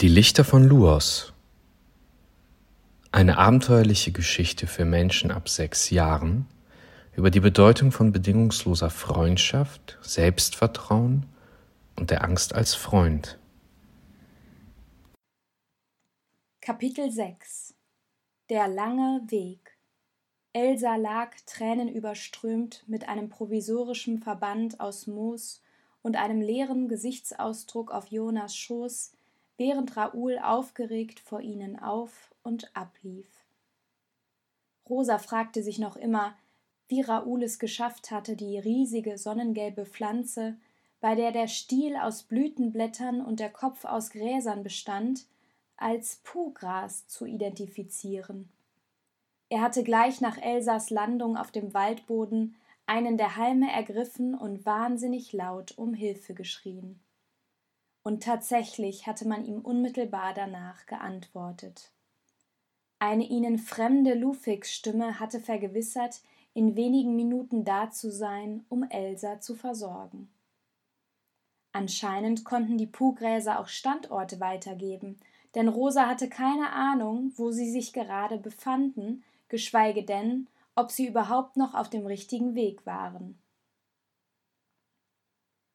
Die Lichter von Luos. Eine abenteuerliche Geschichte für Menschen ab sechs Jahren über die Bedeutung von bedingungsloser Freundschaft, Selbstvertrauen und der Angst als Freund. Kapitel 6 Der lange Weg. Elsa lag tränenüberströmt mit einem provisorischen Verband aus Moos und einem leeren Gesichtsausdruck auf Jonas Schoß, während Raoul aufgeregt vor ihnen auf und ablief. Rosa fragte sich noch immer, wie Raoul es geschafft hatte, die riesige sonnengelbe Pflanze, bei der der Stiel aus Blütenblättern und der Kopf aus Gräsern bestand, als Puhgras zu identifizieren. Er hatte gleich nach Elsas Landung auf dem Waldboden einen der Halme ergriffen und wahnsinnig laut um Hilfe geschrien. Und tatsächlich hatte man ihm unmittelbar danach geantwortet. Eine ihnen fremde Lufix-Stimme hatte vergewissert, in wenigen Minuten da zu sein, um Elsa zu versorgen. Anscheinend konnten die Puhgräser auch Standorte weitergeben, denn Rosa hatte keine Ahnung, wo sie sich gerade befanden, geschweige denn, ob sie überhaupt noch auf dem richtigen Weg waren.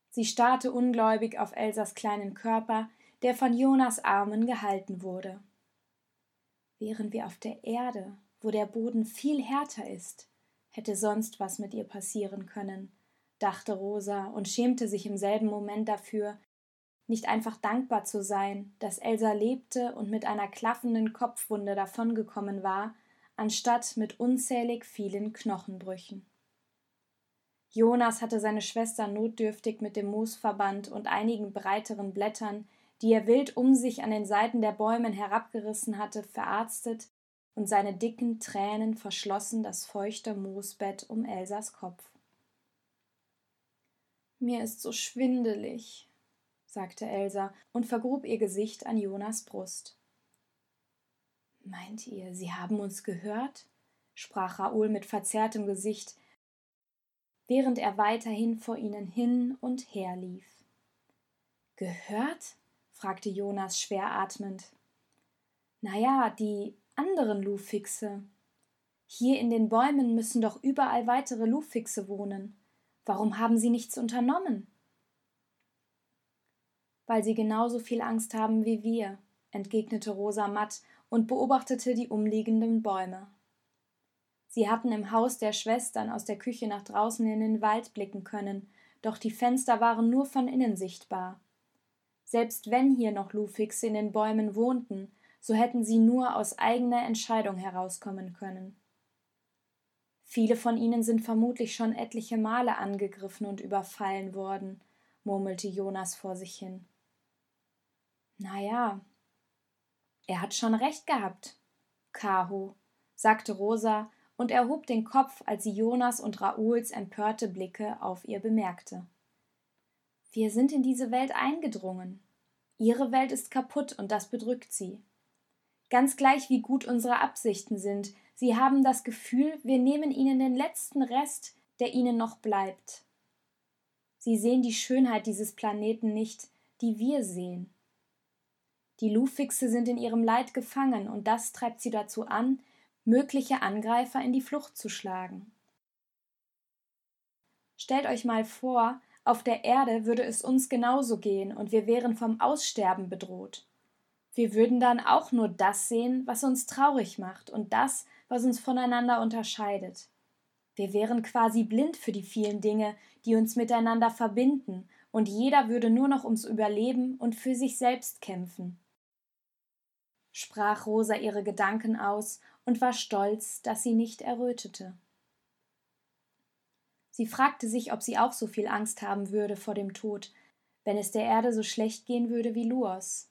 Sie starrte ungläubig auf Elsas kleinen Körper, der von Jonas Armen gehalten wurde. Wären wir auf der Erde, wo der Boden viel härter ist, hätte sonst was mit ihr passieren können, dachte Rosa und schämte sich im selben Moment dafür, nicht einfach dankbar zu sein, dass Elsa lebte und mit einer klaffenden Kopfwunde davongekommen war, anstatt mit unzählig vielen Knochenbrüchen. Jonas hatte seine Schwester notdürftig mit dem Moosverband und einigen breiteren Blättern, die er wild um sich an den Seiten der Bäumen herabgerissen hatte, verarztet und seine dicken Tränen verschlossen das feuchte Moosbett um Elsas Kopf. Mir ist so schwindelig, sagte Elsa und vergrub ihr Gesicht an Jonas Brust. Meint ihr, Sie haben uns gehört? sprach Raoul mit verzerrtem Gesicht, während er weiterhin vor ihnen hin und her lief. Gehört? fragte Jonas schwer atmend. Na ja, die anderen Lufixe. Hier in den Bäumen müssen doch überall weitere Lufixe wohnen. Warum haben Sie nichts unternommen? Weil sie genauso viel Angst haben wie wir, entgegnete Rosa matt und beobachtete die umliegenden Bäume. Sie hatten im Haus der Schwestern aus der Küche nach draußen in den Wald blicken können, doch die Fenster waren nur von innen sichtbar. Selbst wenn hier noch Lufixe in den Bäumen wohnten, so hätten sie nur aus eigener Entscheidung herauskommen können. Viele von ihnen sind vermutlich schon etliche Male angegriffen und überfallen worden, murmelte Jonas vor sich hin. Na ja, er hat schon recht gehabt, Kaho, sagte Rosa und erhob den Kopf, als sie Jonas und Raouls empörte Blicke auf ihr bemerkte. Wir sind in diese Welt eingedrungen. Ihre Welt ist kaputt und das bedrückt sie. Ganz gleich wie gut unsere Absichten sind, sie haben das Gefühl, wir nehmen ihnen den letzten Rest, der ihnen noch bleibt. Sie sehen die Schönheit dieses Planeten nicht, die wir sehen. Die Lufixe sind in ihrem Leid gefangen, und das treibt sie dazu an, mögliche Angreifer in die Flucht zu schlagen. Stellt euch mal vor, auf der Erde würde es uns genauso gehen und wir wären vom Aussterben bedroht. Wir würden dann auch nur das sehen, was uns traurig macht und das, was uns voneinander unterscheidet. Wir wären quasi blind für die vielen Dinge, die uns miteinander verbinden, und jeder würde nur noch ums Überleben und für sich selbst kämpfen. Sprach Rosa ihre Gedanken aus und war stolz, dass sie nicht errötete. Sie fragte sich, ob sie auch so viel Angst haben würde vor dem Tod, wenn es der Erde so schlecht gehen würde wie Luos.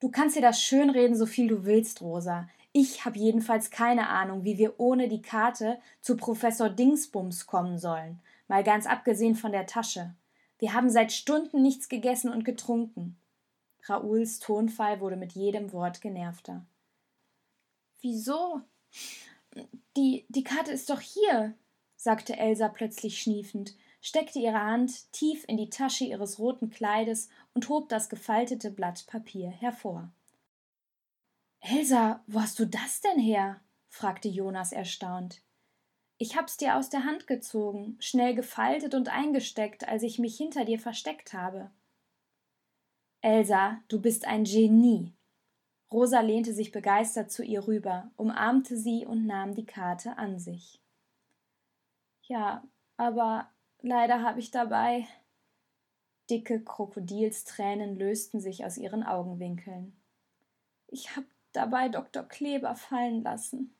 Du kannst dir das schönreden, so viel du willst, Rosa. Ich habe jedenfalls keine Ahnung, wie wir ohne die Karte zu Professor Dingsbums kommen sollen, mal ganz abgesehen von der Tasche. Wir haben seit Stunden nichts gegessen und getrunken. Raouls Tonfall wurde mit jedem Wort genervter. Wieso? Die, die Karte ist doch hier, sagte Elsa plötzlich schniefend, steckte ihre Hand tief in die Tasche ihres roten Kleides und hob das gefaltete Blatt Papier hervor. Elsa, wo hast du das denn her? fragte Jonas erstaunt. Ich hab's dir aus der Hand gezogen, schnell gefaltet und eingesteckt, als ich mich hinter dir versteckt habe. Elsa, du bist ein Genie. Rosa lehnte sich begeistert zu ihr rüber, umarmte sie und nahm die Karte an sich. Ja, aber leider habe ich dabei. Dicke Krokodilstränen lösten sich aus ihren Augenwinkeln. Ich habe dabei Dr. Kleber fallen lassen.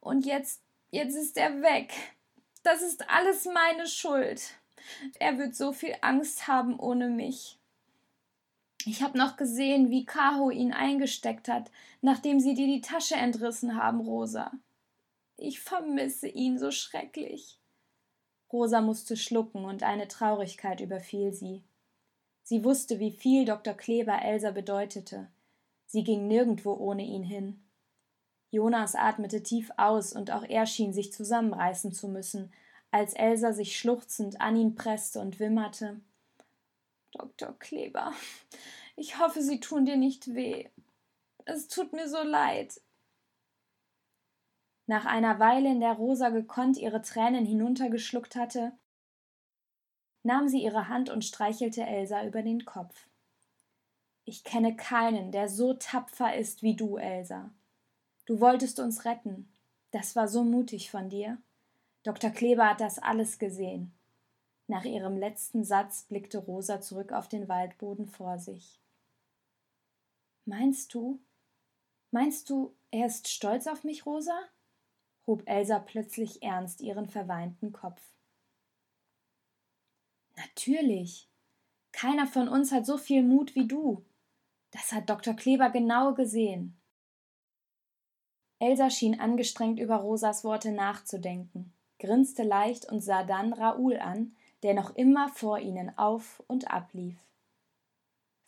Und jetzt, jetzt ist er weg. Das ist alles meine Schuld. Er wird so viel Angst haben ohne mich. Ich habe noch gesehen, wie Kaho ihn eingesteckt hat, nachdem sie dir die Tasche entrissen haben, Rosa. Ich vermisse ihn so schrecklich. Rosa musste schlucken und eine Traurigkeit überfiel sie. Sie wusste, wie viel Dr. Kleber Elsa bedeutete. Sie ging nirgendwo ohne ihn hin. Jonas atmete tief aus, und auch er schien sich zusammenreißen zu müssen, als Elsa sich schluchzend an ihn presste und wimmerte. Dr. Kleber, ich hoffe, Sie tun dir nicht weh. Es tut mir so leid. Nach einer Weile, in der Rosa gekonnt ihre Tränen hinuntergeschluckt hatte, nahm sie ihre Hand und streichelte Elsa über den Kopf. Ich kenne keinen, der so tapfer ist wie du, Elsa. Du wolltest uns retten. Das war so mutig von dir. Dr. Kleber hat das alles gesehen. Nach ihrem letzten Satz blickte Rosa zurück auf den Waldboden vor sich. Meinst du? Meinst du, er ist stolz auf mich, Rosa? hob Elsa plötzlich ernst ihren verweinten Kopf. Natürlich. Keiner von uns hat so viel Mut wie du. Das hat Dr. Kleber genau gesehen. Elsa schien angestrengt über Rosas Worte nachzudenken, grinste leicht und sah dann Raoul an, der noch immer vor ihnen auf und ablief.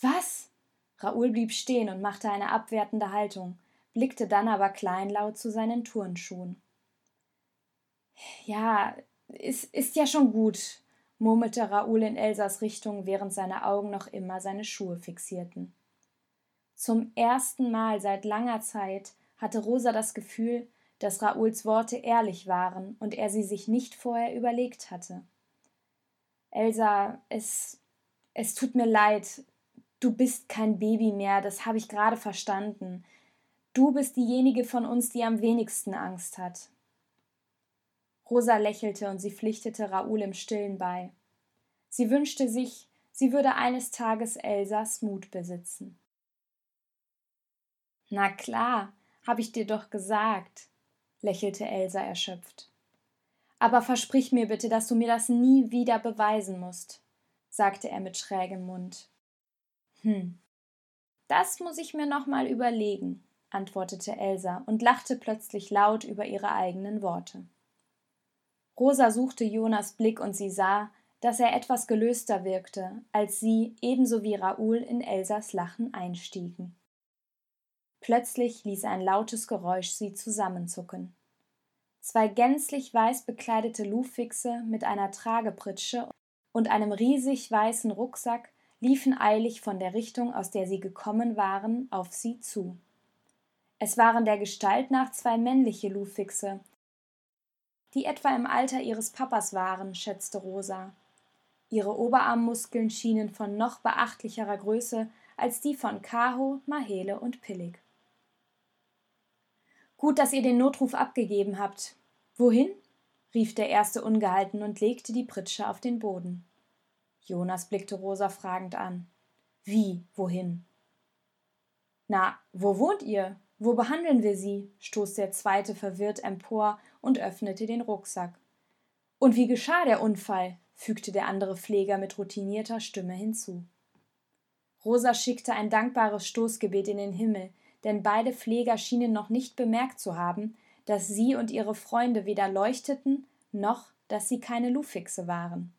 Was? Raoul blieb stehen und machte eine abwertende Haltung, blickte dann aber kleinlaut zu seinen Turnschuhen. Ja, es ist ja schon gut, murmelte Raoul in Elsas Richtung, während seine Augen noch immer seine Schuhe fixierten. Zum ersten Mal seit langer Zeit hatte Rosa das Gefühl, dass Raouls Worte ehrlich waren und er sie sich nicht vorher überlegt hatte. Elsa, es, es tut mir leid. Du bist kein Baby mehr, das habe ich gerade verstanden. Du bist diejenige von uns, die am wenigsten Angst hat. Rosa lächelte und sie pflichtete Raoul im Stillen bei. Sie wünschte sich, sie würde eines Tages Elsas Mut besitzen. Na klar, hab ich dir doch gesagt, lächelte Elsa erschöpft. Aber versprich mir bitte, dass du mir das nie wieder beweisen musst, sagte er mit schrägem Mund. Hm. Das muss ich mir noch mal überlegen, antwortete Elsa und lachte plötzlich laut über ihre eigenen Worte. Rosa suchte Jonas Blick und sie sah, dass er etwas gelöster wirkte, als sie, ebenso wie Raoul, in Elsas Lachen einstiegen. Plötzlich ließ ein lautes Geräusch sie zusammenzucken. Zwei gänzlich weiß bekleidete Lufixe mit einer Tragepritsche und einem riesig weißen Rucksack liefen eilig von der Richtung, aus der sie gekommen waren, auf sie zu. Es waren der Gestalt nach zwei männliche Lufixe, die etwa im Alter ihres Papas waren, schätzte Rosa. Ihre Oberarmmuskeln schienen von noch beachtlicherer Größe als die von Kaho, Mahele und Pillig. Gut, dass ihr den Notruf abgegeben habt. Wohin? rief der Erste ungehalten und legte die Pritsche auf den Boden. Jonas blickte Rosa fragend an. Wie, wohin? Na, wo wohnt ihr? Wo behandeln wir Sie? stoß der Zweite verwirrt empor und öffnete den Rucksack. Und wie geschah der Unfall? fügte der andere Pfleger mit routinierter Stimme hinzu. Rosa schickte ein dankbares Stoßgebet in den Himmel, denn beide Pfleger schienen noch nicht bemerkt zu haben, dass sie und ihre Freunde weder leuchteten, noch dass sie keine Lufixe waren.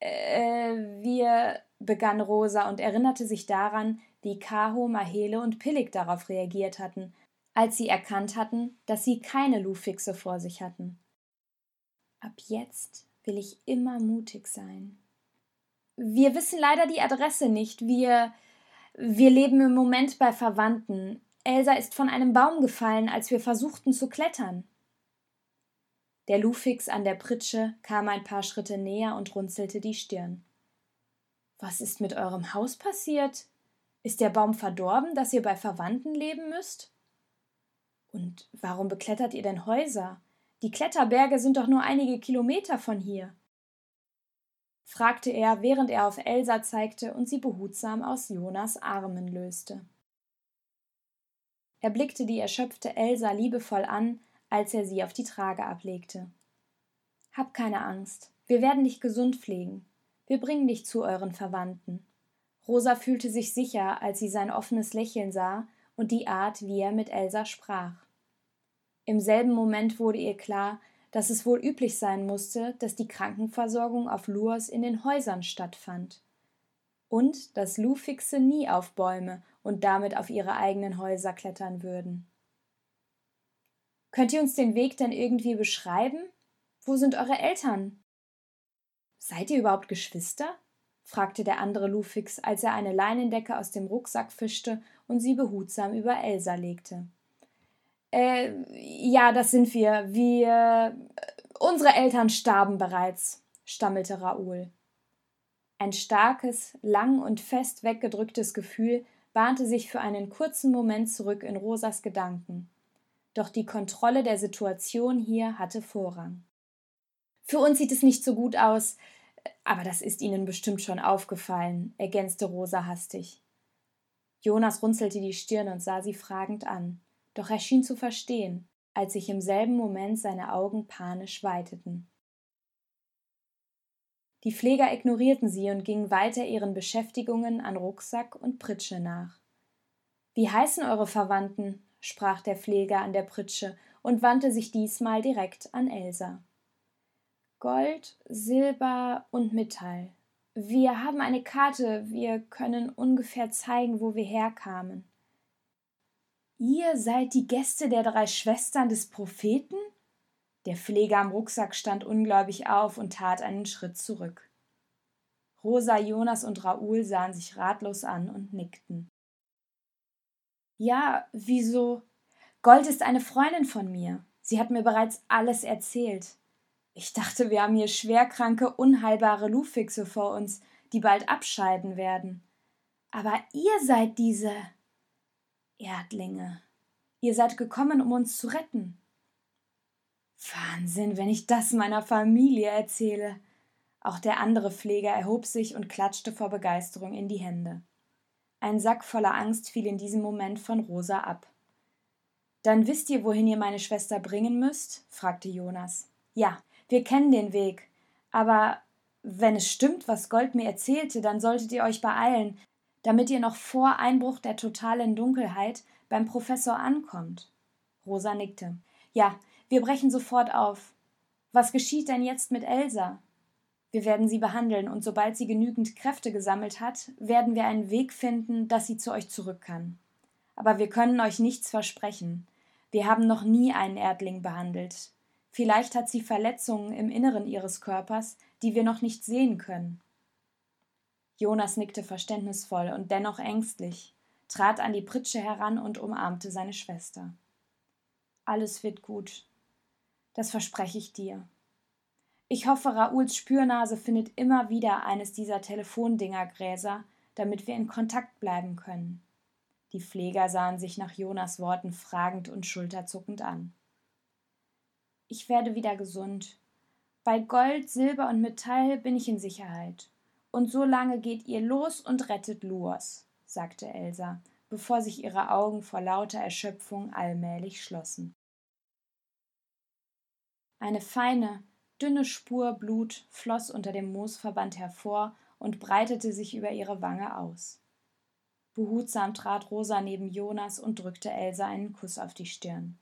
Äh, wir, begann Rosa und erinnerte sich daran, wie Kaho, Mahele und Pillig darauf reagiert hatten, als sie erkannt hatten, dass sie keine Lufixe vor sich hatten. Ab jetzt will ich immer mutig sein. Wir wissen leider die Adresse nicht. Wir wir leben im Moment bei Verwandten. Elsa ist von einem Baum gefallen, als wir versuchten zu klettern. Der Lufix an der Pritsche kam ein paar Schritte näher und runzelte die Stirn. Was ist mit eurem Haus passiert? Ist der Baum verdorben, dass ihr bei Verwandten leben müsst? Und warum beklettert ihr denn Häuser? Die Kletterberge sind doch nur einige Kilometer von hier fragte er, während er auf Elsa zeigte und sie behutsam aus Jonas Armen löste. Er blickte die erschöpfte Elsa liebevoll an, als er sie auf die Trage ablegte. Hab keine Angst, wir werden dich gesund pflegen. Wir bringen dich zu euren Verwandten. Rosa fühlte sich sicher, als sie sein offenes Lächeln sah und die Art, wie er mit Elsa sprach. Im selben Moment wurde ihr klar, dass es wohl üblich sein musste, dass die Krankenversorgung auf Luas in den Häusern stattfand. Und dass Lufixe nie auf Bäume und damit auf ihre eigenen Häuser klettern würden. Könnt ihr uns den Weg denn irgendwie beschreiben? Wo sind eure Eltern? Seid ihr überhaupt Geschwister? fragte der andere Lufix, als er eine Leinendecke aus dem Rucksack fischte und sie behutsam über Elsa legte. Äh, ja, das sind wir. Wir. Unsere Eltern starben bereits, stammelte Raoul. Ein starkes, lang und fest weggedrücktes Gefühl bahnte sich für einen kurzen Moment zurück in Rosas Gedanken. Doch die Kontrolle der Situation hier hatte Vorrang. Für uns sieht es nicht so gut aus, aber das ist Ihnen bestimmt schon aufgefallen, ergänzte Rosa hastig. Jonas runzelte die Stirn und sah sie fragend an doch er schien zu verstehen, als sich im selben Moment seine Augen panisch weiteten. Die Pfleger ignorierten sie und gingen weiter ihren Beschäftigungen an Rucksack und Pritsche nach. Wie heißen eure Verwandten? sprach der Pfleger an der Pritsche und wandte sich diesmal direkt an Elsa. Gold, Silber und Metall. Wir haben eine Karte, wir können ungefähr zeigen, wo wir herkamen. Ihr seid die Gäste der drei Schwestern des Propheten? Der Pfleger am Rucksack stand ungläubig auf und tat einen Schritt zurück. Rosa, Jonas und Raoul sahen sich ratlos an und nickten. Ja, wieso? Gold ist eine Freundin von mir. Sie hat mir bereits alles erzählt. Ich dachte, wir haben hier schwerkranke, unheilbare Lufixe vor uns, die bald abscheiden werden. Aber ihr seid diese. Erdlinge. Ihr seid gekommen, um uns zu retten. Wahnsinn, wenn ich das meiner Familie erzähle. Auch der andere Pfleger erhob sich und klatschte vor Begeisterung in die Hände. Ein Sack voller Angst fiel in diesem Moment von Rosa ab. Dann wisst ihr, wohin ihr meine Schwester bringen müsst? fragte Jonas. Ja, wir kennen den Weg. Aber wenn es stimmt, was Gold mir erzählte, dann solltet ihr euch beeilen, damit ihr noch vor Einbruch der totalen Dunkelheit beim Professor ankommt. Rosa nickte. Ja, wir brechen sofort auf. Was geschieht denn jetzt mit Elsa? Wir werden sie behandeln, und sobald sie genügend Kräfte gesammelt hat, werden wir einen Weg finden, dass sie zu euch zurück kann. Aber wir können euch nichts versprechen. Wir haben noch nie einen Erdling behandelt. Vielleicht hat sie Verletzungen im Inneren ihres Körpers, die wir noch nicht sehen können. Jonas nickte verständnisvoll und dennoch ängstlich, trat an die Pritsche heran und umarmte seine Schwester. Alles wird gut. Das verspreche ich dir. Ich hoffe, Raouls Spürnase findet immer wieder eines dieser Telefondingergräser, damit wir in Kontakt bleiben können. Die Pfleger sahen sich nach Jonas Worten fragend und schulterzuckend an. Ich werde wieder gesund. Bei Gold, Silber und Metall bin ich in Sicherheit. Und so lange geht ihr los und rettet Luos, sagte Elsa, bevor sich ihre Augen vor lauter Erschöpfung allmählich schlossen. Eine feine, dünne Spur Blut floss unter dem Moosverband hervor und breitete sich über ihre Wange aus. Behutsam trat Rosa neben Jonas und drückte Elsa einen Kuss auf die Stirn.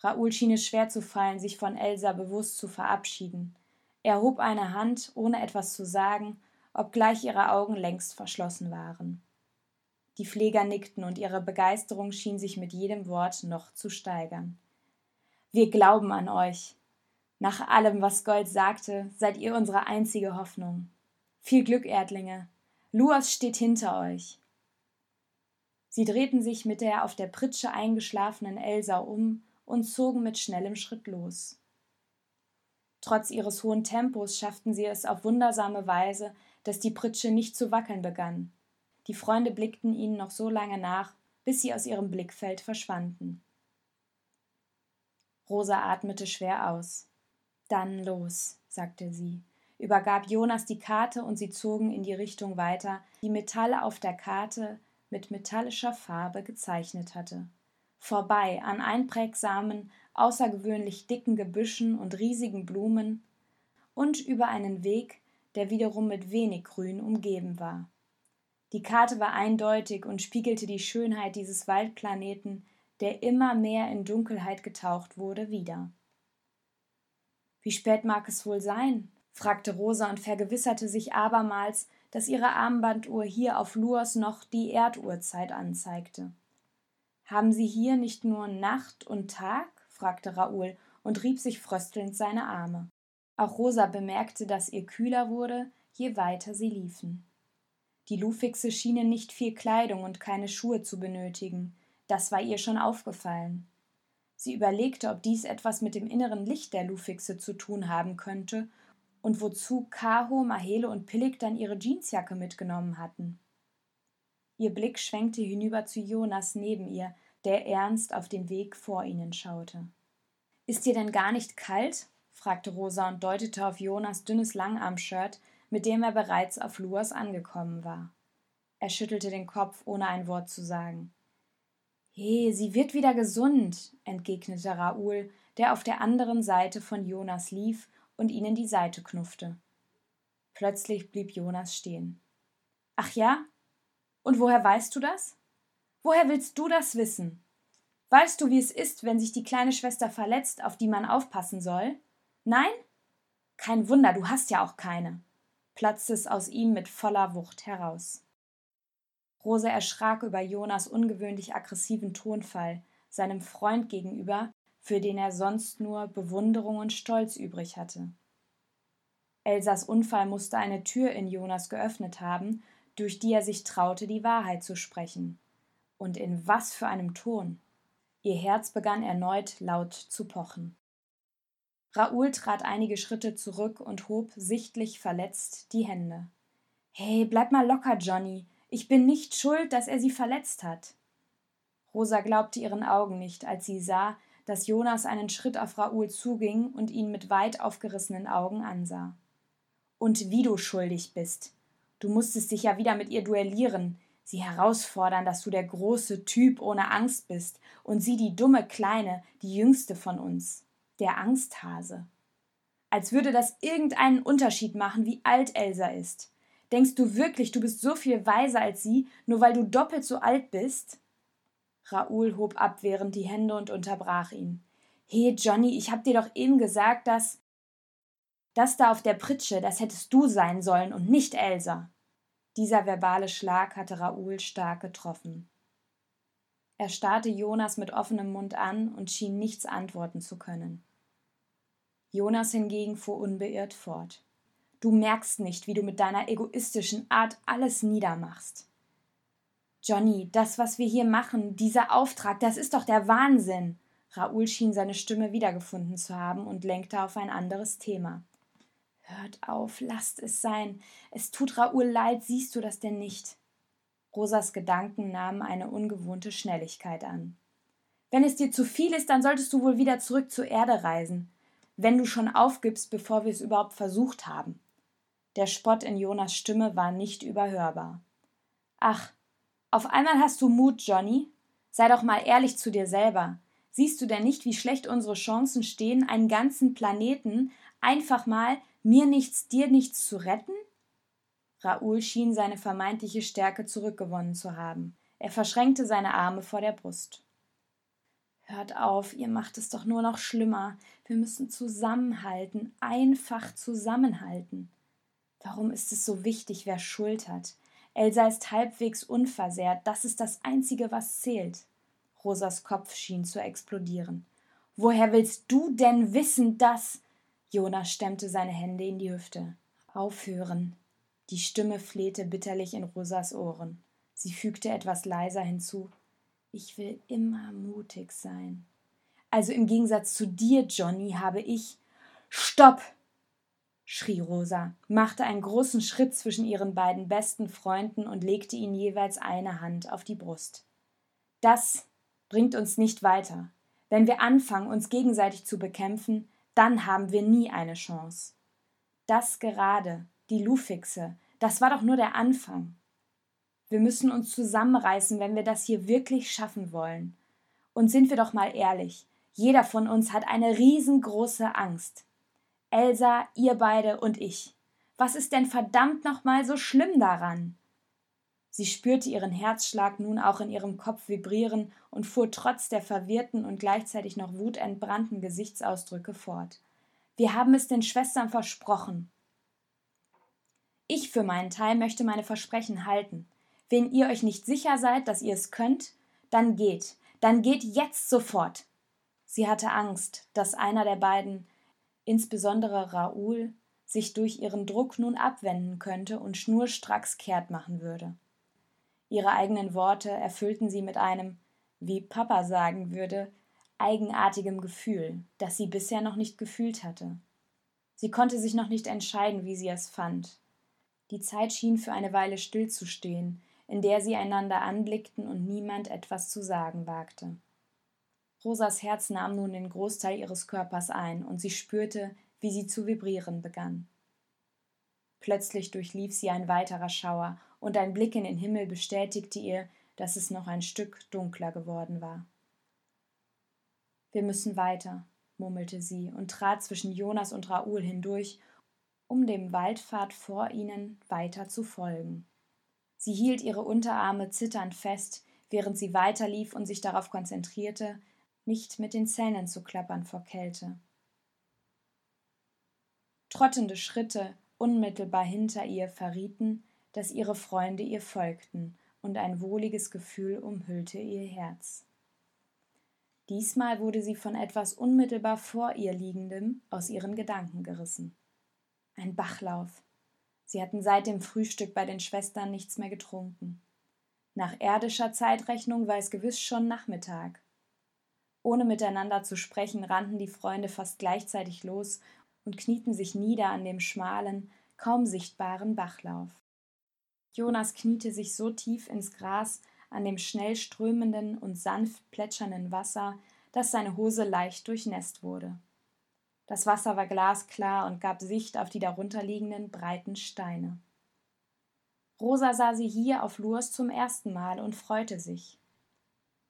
Raoul schien es schwer zu fallen, sich von Elsa bewusst zu verabschieden, er hob eine Hand, ohne etwas zu sagen, obgleich ihre Augen längst verschlossen waren. Die Pfleger nickten und ihre Begeisterung schien sich mit jedem Wort noch zu steigern. Wir glauben an euch. Nach allem, was Gold sagte, seid ihr unsere einzige Hoffnung. Viel Glück, Erdlinge. Luas steht hinter euch. Sie drehten sich mit der auf der Pritsche eingeschlafenen Elsa um und zogen mit schnellem Schritt los. Trotz ihres hohen Tempos schafften sie es auf wundersame Weise, dass die Pritsche nicht zu wackeln begann. Die Freunde blickten ihnen noch so lange nach, bis sie aus ihrem Blickfeld verschwanden. Rosa atmete schwer aus. Dann los, sagte sie, übergab Jonas die Karte und sie zogen in die Richtung weiter, die Metall auf der Karte mit metallischer Farbe gezeichnet hatte. Vorbei an einprägsamen, außergewöhnlich dicken Gebüschen und riesigen Blumen und über einen Weg, der wiederum mit wenig Grün umgeben war. Die Karte war eindeutig und spiegelte die Schönheit dieses Waldplaneten, der immer mehr in Dunkelheit getaucht wurde, wider. Wie spät mag es wohl sein? fragte Rosa und vergewisserte sich abermals, dass ihre Armbanduhr hier auf Luas noch die Erduhrzeit anzeigte. Haben Sie hier nicht nur Nacht und Tag? Fragte Raoul und rieb sich fröstelnd seine Arme. Auch Rosa bemerkte, dass ihr kühler wurde, je weiter sie liefen. Die Lufixe schienen nicht viel Kleidung und keine Schuhe zu benötigen, das war ihr schon aufgefallen. Sie überlegte, ob dies etwas mit dem inneren Licht der Lufixe zu tun haben könnte und wozu Kaho, Mahele und Pillig dann ihre Jeansjacke mitgenommen hatten. Ihr Blick schwenkte hinüber zu Jonas neben ihr, der ernst auf den Weg vor ihnen schaute. Ist dir denn gar nicht kalt? fragte Rosa und deutete auf Jonas dünnes Langarmshirt, mit dem er bereits auf Luas angekommen war. Er schüttelte den Kopf, ohne ein Wort zu sagen. He, sie wird wieder gesund, entgegnete Raoul, der auf der anderen Seite von Jonas lief und ihnen die Seite knuffte. Plötzlich blieb Jonas stehen. Ach ja? Und woher weißt du das? Woher willst du das wissen? Weißt du, wie es ist, wenn sich die kleine Schwester verletzt, auf die man aufpassen soll? Nein? Kein Wunder, du hast ja auch keine, platzte es aus ihm mit voller Wucht heraus. Rose erschrak über Jonas ungewöhnlich aggressiven Tonfall, seinem Freund gegenüber, für den er sonst nur Bewunderung und Stolz übrig hatte. Elsas Unfall musste eine Tür in Jonas geöffnet haben, durch die er sich traute, die Wahrheit zu sprechen. Und in was für einem Ton. Ihr Herz begann erneut laut zu pochen. Raoul trat einige Schritte zurück und hob, sichtlich verletzt, die Hände. Hey, bleib mal locker, Johnny. Ich bin nicht schuld, dass er sie verletzt hat. Rosa glaubte ihren Augen nicht, als sie sah, dass Jonas einen Schritt auf Raoul zuging und ihn mit weit aufgerissenen Augen ansah. Und wie du schuldig bist. Du musstest dich ja wieder mit ihr duellieren, sie herausfordern, dass du der große Typ ohne Angst bist und sie die dumme Kleine, die jüngste von uns, der Angsthase. Als würde das irgendeinen Unterschied machen, wie alt Elsa ist. Denkst du wirklich, du bist so viel weiser als sie, nur weil du doppelt so alt bist? Raoul hob abwehrend die Hände und unterbrach ihn. He, Johnny, ich hab dir doch eben gesagt, dass. Das da auf der Pritsche, das hättest du sein sollen und nicht Elsa. Dieser verbale Schlag hatte Raoul stark getroffen. Er starrte Jonas mit offenem Mund an und schien nichts antworten zu können. Jonas hingegen fuhr unbeirrt fort. Du merkst nicht, wie du mit deiner egoistischen Art alles niedermachst. Johnny, das, was wir hier machen, dieser Auftrag, das ist doch der Wahnsinn. Raoul schien seine Stimme wiedergefunden zu haben und lenkte auf ein anderes Thema. Hört auf, lasst es sein. Es tut Raoul leid, siehst du das denn nicht? Rosas Gedanken nahmen eine ungewohnte Schnelligkeit an. Wenn es dir zu viel ist, dann solltest du wohl wieder zurück zur Erde reisen. Wenn du schon aufgibst, bevor wir es überhaupt versucht haben. Der Spott in Jonas Stimme war nicht überhörbar. Ach, auf einmal hast du Mut, Johnny? Sei doch mal ehrlich zu dir selber. Siehst du denn nicht, wie schlecht unsere Chancen stehen, einen ganzen Planeten einfach mal mir nichts, dir nichts zu retten? Raoul schien seine vermeintliche Stärke zurückgewonnen zu haben. Er verschränkte seine Arme vor der Brust. Hört auf, ihr macht es doch nur noch schlimmer. Wir müssen zusammenhalten, einfach zusammenhalten. Warum ist es so wichtig, wer Schuld hat? Elsa ist halbwegs unversehrt, das ist das Einzige, was zählt. Rosas Kopf schien zu explodieren. Woher willst du denn wissen, dass. Jonas stemmte seine Hände in die Hüfte. Aufhören. Die Stimme flehte bitterlich in Rosas Ohren. Sie fügte etwas leiser hinzu. Ich will immer mutig sein. Also im Gegensatz zu dir, Johnny, habe ich. Stopp! schrie Rosa, machte einen großen Schritt zwischen ihren beiden besten Freunden und legte ihnen jeweils eine Hand auf die Brust. Das bringt uns nicht weiter. Wenn wir anfangen, uns gegenseitig zu bekämpfen, dann haben wir nie eine Chance. Das gerade, die Lufixe, das war doch nur der Anfang. Wir müssen uns zusammenreißen, wenn wir das hier wirklich schaffen wollen. Und sind wir doch mal ehrlich, jeder von uns hat eine riesengroße Angst. Elsa, ihr beide und ich. Was ist denn verdammt nochmal so schlimm daran? Sie spürte ihren Herzschlag nun auch in ihrem Kopf vibrieren und fuhr trotz der verwirrten und gleichzeitig noch wutentbrannten Gesichtsausdrücke fort. Wir haben es den Schwestern versprochen. Ich für meinen Teil möchte meine Versprechen halten. Wenn ihr euch nicht sicher seid, dass ihr es könnt, dann geht. Dann geht jetzt sofort. Sie hatte Angst, dass einer der beiden insbesondere Raoul, sich durch ihren Druck nun abwenden könnte und schnurstracks kehrt machen würde. Ihre eigenen Worte erfüllten sie mit einem, wie Papa sagen würde, eigenartigem Gefühl, das sie bisher noch nicht gefühlt hatte. Sie konnte sich noch nicht entscheiden, wie sie es fand. Die Zeit schien für eine Weile stillzustehen, in der sie einander anblickten und niemand etwas zu sagen wagte. Rosas Herz nahm nun den Großteil ihres Körpers ein, und sie spürte, wie sie zu vibrieren begann. Plötzlich durchlief sie ein weiterer Schauer, und ein Blick in den Himmel bestätigte ihr, dass es noch ein Stück dunkler geworden war. Wir müssen weiter, murmelte sie und trat zwischen Jonas und Raoul hindurch, um dem Waldpfad vor ihnen weiter zu folgen. Sie hielt ihre Unterarme zitternd fest, während sie weiterlief und sich darauf konzentrierte, nicht mit den Zähnen zu klappern vor Kälte. Trottende Schritte unmittelbar hinter ihr verrieten, dass ihre Freunde ihr folgten, und ein wohliges Gefühl umhüllte ihr Herz. Diesmal wurde sie von etwas unmittelbar vor ihr liegendem aus ihren Gedanken gerissen. Ein Bachlauf. Sie hatten seit dem Frühstück bei den Schwestern nichts mehr getrunken. Nach erdischer Zeitrechnung war es gewiss schon Nachmittag. Ohne miteinander zu sprechen, rannten die Freunde fast gleichzeitig los und knieten sich nieder an dem schmalen, kaum sichtbaren Bachlauf. Jonas kniete sich so tief ins Gras an dem schnell strömenden und sanft plätschernden Wasser, dass seine Hose leicht durchnässt wurde. Das Wasser war glasklar und gab Sicht auf die darunterliegenden breiten Steine. Rosa sah sie hier auf Lurs zum ersten Mal und freute sich.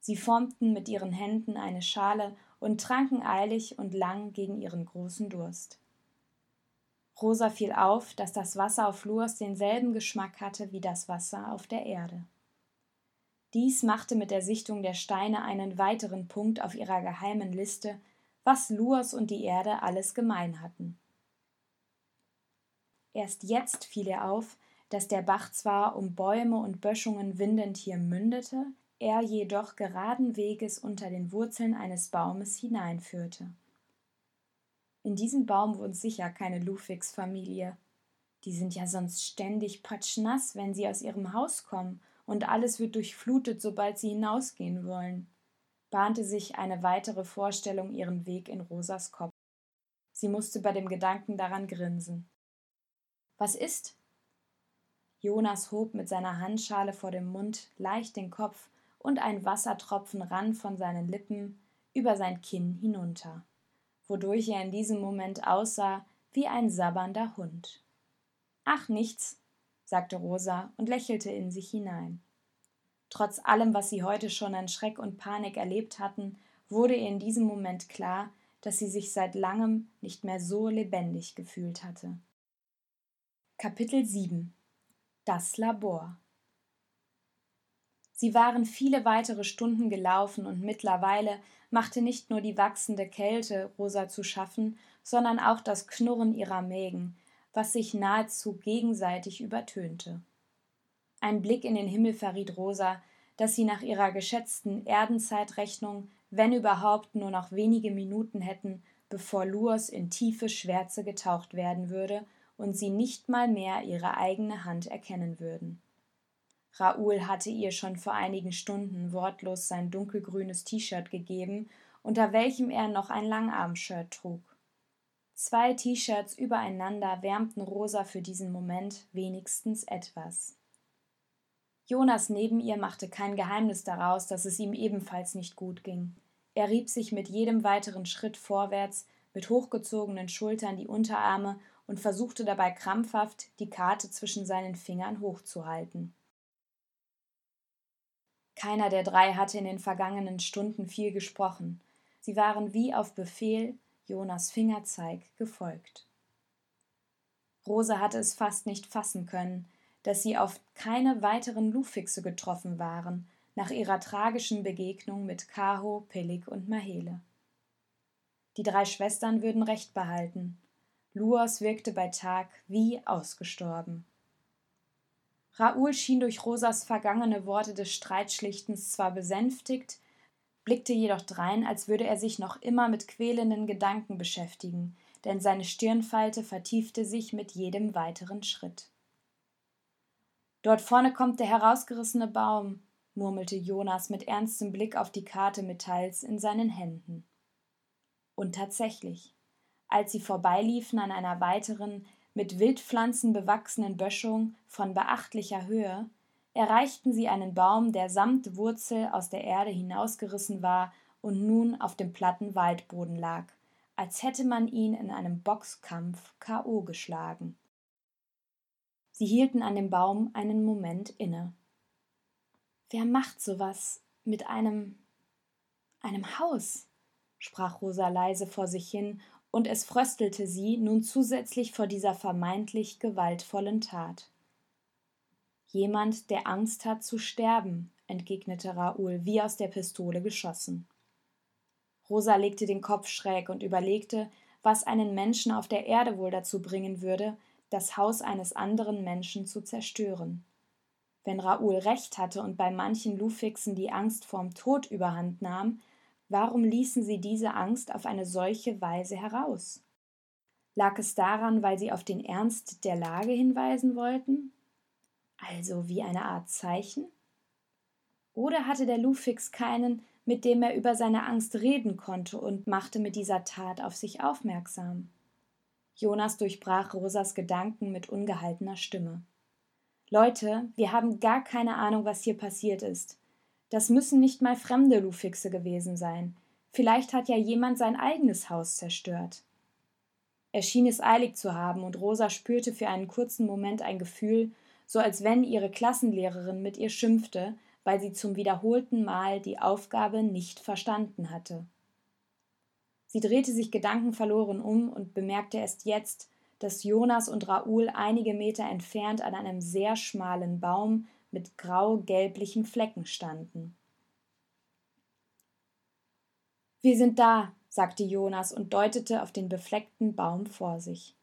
Sie formten mit ihren Händen eine Schale und tranken eilig und lang gegen ihren großen Durst. Rosa fiel auf, dass das Wasser auf Lurs denselben Geschmack hatte wie das Wasser auf der Erde. Dies machte mit der Sichtung der Steine einen weiteren Punkt auf ihrer geheimen Liste, was Lurs und die Erde alles gemein hatten. Erst jetzt fiel ihr auf, dass der Bach zwar um Bäume und Böschungen windend hier mündete, er jedoch geraden Weges unter den Wurzeln eines Baumes hineinführte. In diesem Baum wohnt sicher keine Lufix-Familie. Die sind ja sonst ständig patschnass, wenn sie aus ihrem Haus kommen, und alles wird durchflutet, sobald sie hinausgehen wollen, bahnte sich eine weitere Vorstellung ihren Weg in Rosas Kopf. Sie musste bei dem Gedanken daran grinsen. Was ist? Jonas hob mit seiner Handschale vor dem Mund leicht den Kopf und ein Wassertropfen rann von seinen Lippen über sein Kinn hinunter, wodurch er in diesem Moment aussah wie ein sabbernder Hund. Ach nichts, sagte Rosa und lächelte in sich hinein. Trotz allem, was sie heute schon an Schreck und Panik erlebt hatten, wurde ihr in diesem Moment klar, dass sie sich seit langem nicht mehr so lebendig gefühlt hatte. Kapitel 7 Das Labor Sie waren viele weitere Stunden gelaufen und mittlerweile machte nicht nur die wachsende Kälte Rosa zu schaffen, sondern auch das Knurren ihrer Mägen, was sich nahezu gegenseitig übertönte. Ein Blick in den Himmel verriet Rosa, dass sie nach ihrer geschätzten Erdenzeitrechnung, wenn überhaupt, nur noch wenige Minuten hätten, bevor Luos in tiefe Schwärze getaucht werden würde und sie nicht mal mehr ihre eigene Hand erkennen würden. Raoul hatte ihr schon vor einigen Stunden wortlos sein dunkelgrünes T-Shirt gegeben, unter welchem er noch ein Langarmshirt trug. Zwei T-Shirts übereinander wärmten Rosa für diesen Moment wenigstens etwas. Jonas neben ihr machte kein Geheimnis daraus, dass es ihm ebenfalls nicht gut ging. Er rieb sich mit jedem weiteren Schritt vorwärts mit hochgezogenen Schultern die Unterarme und versuchte dabei krampfhaft, die Karte zwischen seinen Fingern hochzuhalten. Keiner der drei hatte in den vergangenen Stunden viel gesprochen. Sie waren wie auf Befehl Jonas Fingerzeig gefolgt. Rosa hatte es fast nicht fassen können, dass sie auf keine weiteren Lufixe getroffen waren, nach ihrer tragischen Begegnung mit Kaho, Pelik und Mahele. Die drei Schwestern würden Recht behalten. Luos wirkte bei Tag wie ausgestorben. Raoul schien durch Rosas vergangene Worte des Streitschlichtens zwar besänftigt, blickte jedoch drein, als würde er sich noch immer mit quälenden Gedanken beschäftigen, denn seine Stirnfalte vertiefte sich mit jedem weiteren Schritt. Dort vorne kommt der herausgerissene Baum, murmelte Jonas mit ernstem Blick auf die Karte Metalls in seinen Händen. Und tatsächlich, als sie vorbeiliefen an einer weiteren, mit Wildpflanzen bewachsenen Böschung von beachtlicher Höhe, erreichten sie einen Baum, der samt Wurzel aus der Erde hinausgerissen war und nun auf dem platten Waldboden lag, als hätte man ihn in einem Boxkampf K.O. geschlagen. Sie hielten an dem Baum einen Moment inne. Wer macht sowas mit einem einem Haus? sprach Rosa leise vor sich hin, und es fröstelte sie nun zusätzlich vor dieser vermeintlich gewaltvollen Tat. Jemand, der Angst hat zu sterben, entgegnete Raoul, wie aus der Pistole geschossen. Rosa legte den Kopf schräg und überlegte, was einen Menschen auf der Erde wohl dazu bringen würde, das Haus eines anderen Menschen zu zerstören. Wenn Raoul recht hatte und bei manchen Lufixen die Angst vorm Tod überhand nahm, warum ließen sie diese Angst auf eine solche Weise heraus? Lag es daran, weil sie auf den Ernst der Lage hinweisen wollten? Also wie eine Art Zeichen? Oder hatte der Lufix keinen, mit dem er über seine Angst reden konnte und machte mit dieser Tat auf sich aufmerksam? Jonas durchbrach Rosas Gedanken mit ungehaltener Stimme. Leute, wir haben gar keine Ahnung, was hier passiert ist. Das müssen nicht mal fremde Lufixe gewesen sein. Vielleicht hat ja jemand sein eigenes Haus zerstört. Er schien es eilig zu haben, und Rosa spürte für einen kurzen Moment ein Gefühl, so als wenn ihre Klassenlehrerin mit ihr schimpfte, weil sie zum wiederholten Mal die Aufgabe nicht verstanden hatte. Sie drehte sich gedankenverloren um und bemerkte erst jetzt, dass Jonas und Raoul einige Meter entfernt an einem sehr schmalen Baum mit grau-gelblichen Flecken standen. Wir sind da, sagte Jonas und deutete auf den befleckten Baum vor sich.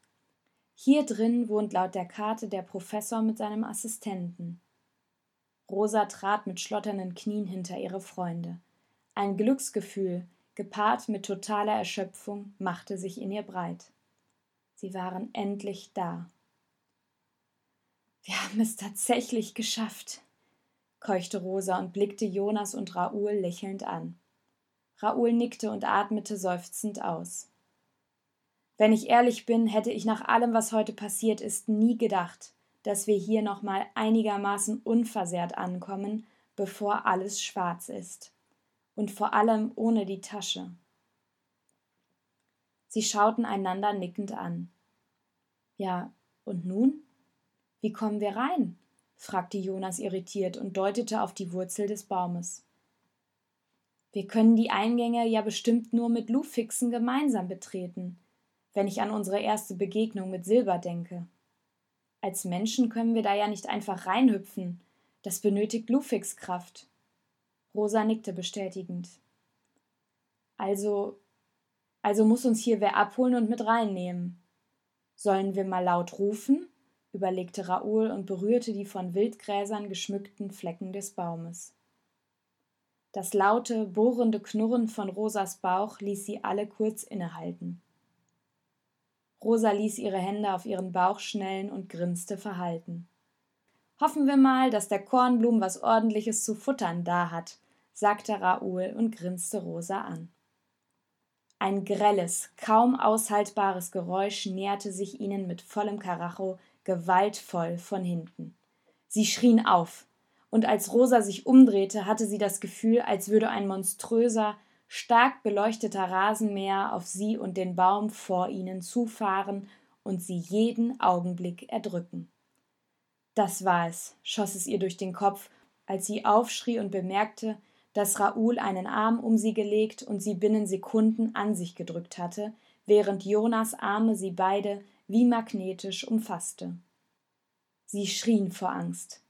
Hier drin wohnt laut der Karte der Professor mit seinem Assistenten. Rosa trat mit schlotternden Knien hinter ihre Freunde. Ein Glücksgefühl, gepaart mit totaler Erschöpfung, machte sich in ihr breit. Sie waren endlich da. Wir haben es tatsächlich geschafft, keuchte Rosa und blickte Jonas und Raoul lächelnd an. Raoul nickte und atmete seufzend aus. Wenn ich ehrlich bin, hätte ich nach allem, was heute passiert ist, nie gedacht, dass wir hier noch mal einigermaßen unversehrt ankommen, bevor alles schwarz ist. Und vor allem ohne die Tasche. Sie schauten einander nickend an. Ja, und nun? Wie kommen wir rein? fragte Jonas irritiert und deutete auf die Wurzel des Baumes. Wir können die Eingänge ja bestimmt nur mit Lufixen gemeinsam betreten, wenn ich an unsere erste Begegnung mit Silber denke. Als Menschen können wir da ja nicht einfach reinhüpfen. Das benötigt Lufix-Kraft. Rosa nickte bestätigend. Also, also muss uns hier wer abholen und mit reinnehmen. Sollen wir mal laut rufen? Überlegte Raoul und berührte die von Wildgräsern geschmückten Flecken des Baumes. Das laute, bohrende Knurren von Rosas Bauch ließ sie alle kurz innehalten. Rosa ließ ihre Hände auf ihren Bauch schnellen und grinste verhalten. Hoffen wir mal, dass der Kornblum was ordentliches zu futtern da hat, sagte Raoul und grinste Rosa an. Ein grelles, kaum aushaltbares Geräusch näherte sich ihnen mit vollem Karacho gewaltvoll von hinten. Sie schrien auf, und als Rosa sich umdrehte, hatte sie das Gefühl, als würde ein monströser, stark beleuchteter Rasenmäher auf sie und den Baum vor ihnen zufahren und sie jeden Augenblick erdrücken. Das war es, schoss es ihr durch den Kopf, als sie aufschrie und bemerkte, dass Raoul einen Arm um sie gelegt und sie binnen Sekunden an sich gedrückt hatte, während Jonas Arme sie beide wie magnetisch umfasste. Sie schrien vor Angst.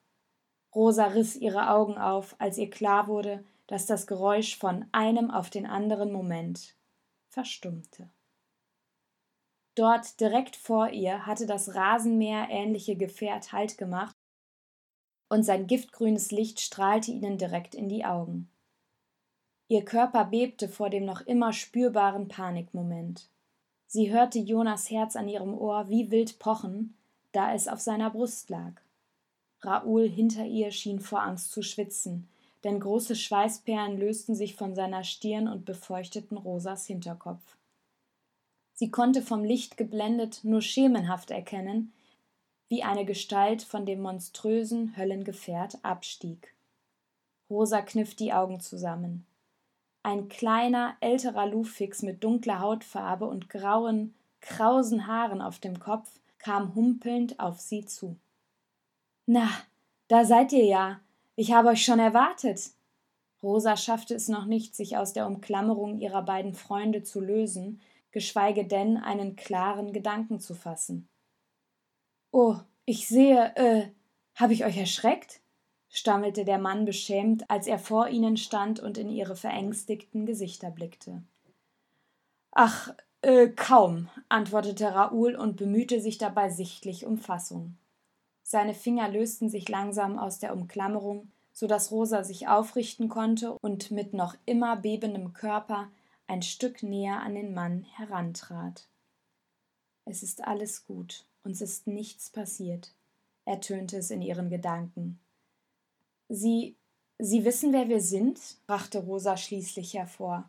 Rosa riss ihre Augen auf, als ihr klar wurde, dass das Geräusch von einem auf den anderen Moment verstummte. Dort direkt vor ihr hatte das Rasenmäher ähnliche Gefährt Halt gemacht und sein giftgrünes Licht strahlte ihnen direkt in die Augen. Ihr Körper bebte vor dem noch immer spürbaren Panikmoment. Sie hörte Jonas Herz an ihrem Ohr wie wild pochen, da es auf seiner Brust lag. Raoul hinter ihr schien vor Angst zu schwitzen, denn große Schweißperlen lösten sich von seiner Stirn und befeuchteten Rosas Hinterkopf. Sie konnte vom Licht geblendet nur schemenhaft erkennen, wie eine Gestalt von dem monströsen Höllengefährt abstieg. Rosa kniff die Augen zusammen. Ein kleiner, älterer Lufix mit dunkler Hautfarbe und grauen, krausen Haaren auf dem Kopf kam humpelnd auf sie zu. Na, da seid ihr ja, ich habe euch schon erwartet. Rosa schaffte es noch nicht, sich aus der Umklammerung ihrer beiden Freunde zu lösen, geschweige denn einen klaren Gedanken zu fassen. Oh, ich sehe, äh, habe ich euch erschreckt? Stammelte der Mann beschämt, als er vor ihnen stand und in ihre verängstigten Gesichter blickte. Ach, äh, kaum, antwortete Raoul und bemühte sich dabei sichtlich um Fassung. Seine Finger lösten sich langsam aus der Umklammerung, so dass Rosa sich aufrichten konnte und mit noch immer bebendem Körper ein Stück näher an den Mann herantrat. Es ist alles gut, uns ist nichts passiert, ertönte es in ihren Gedanken. Sie Sie wissen, wer wir sind? brachte Rosa schließlich hervor.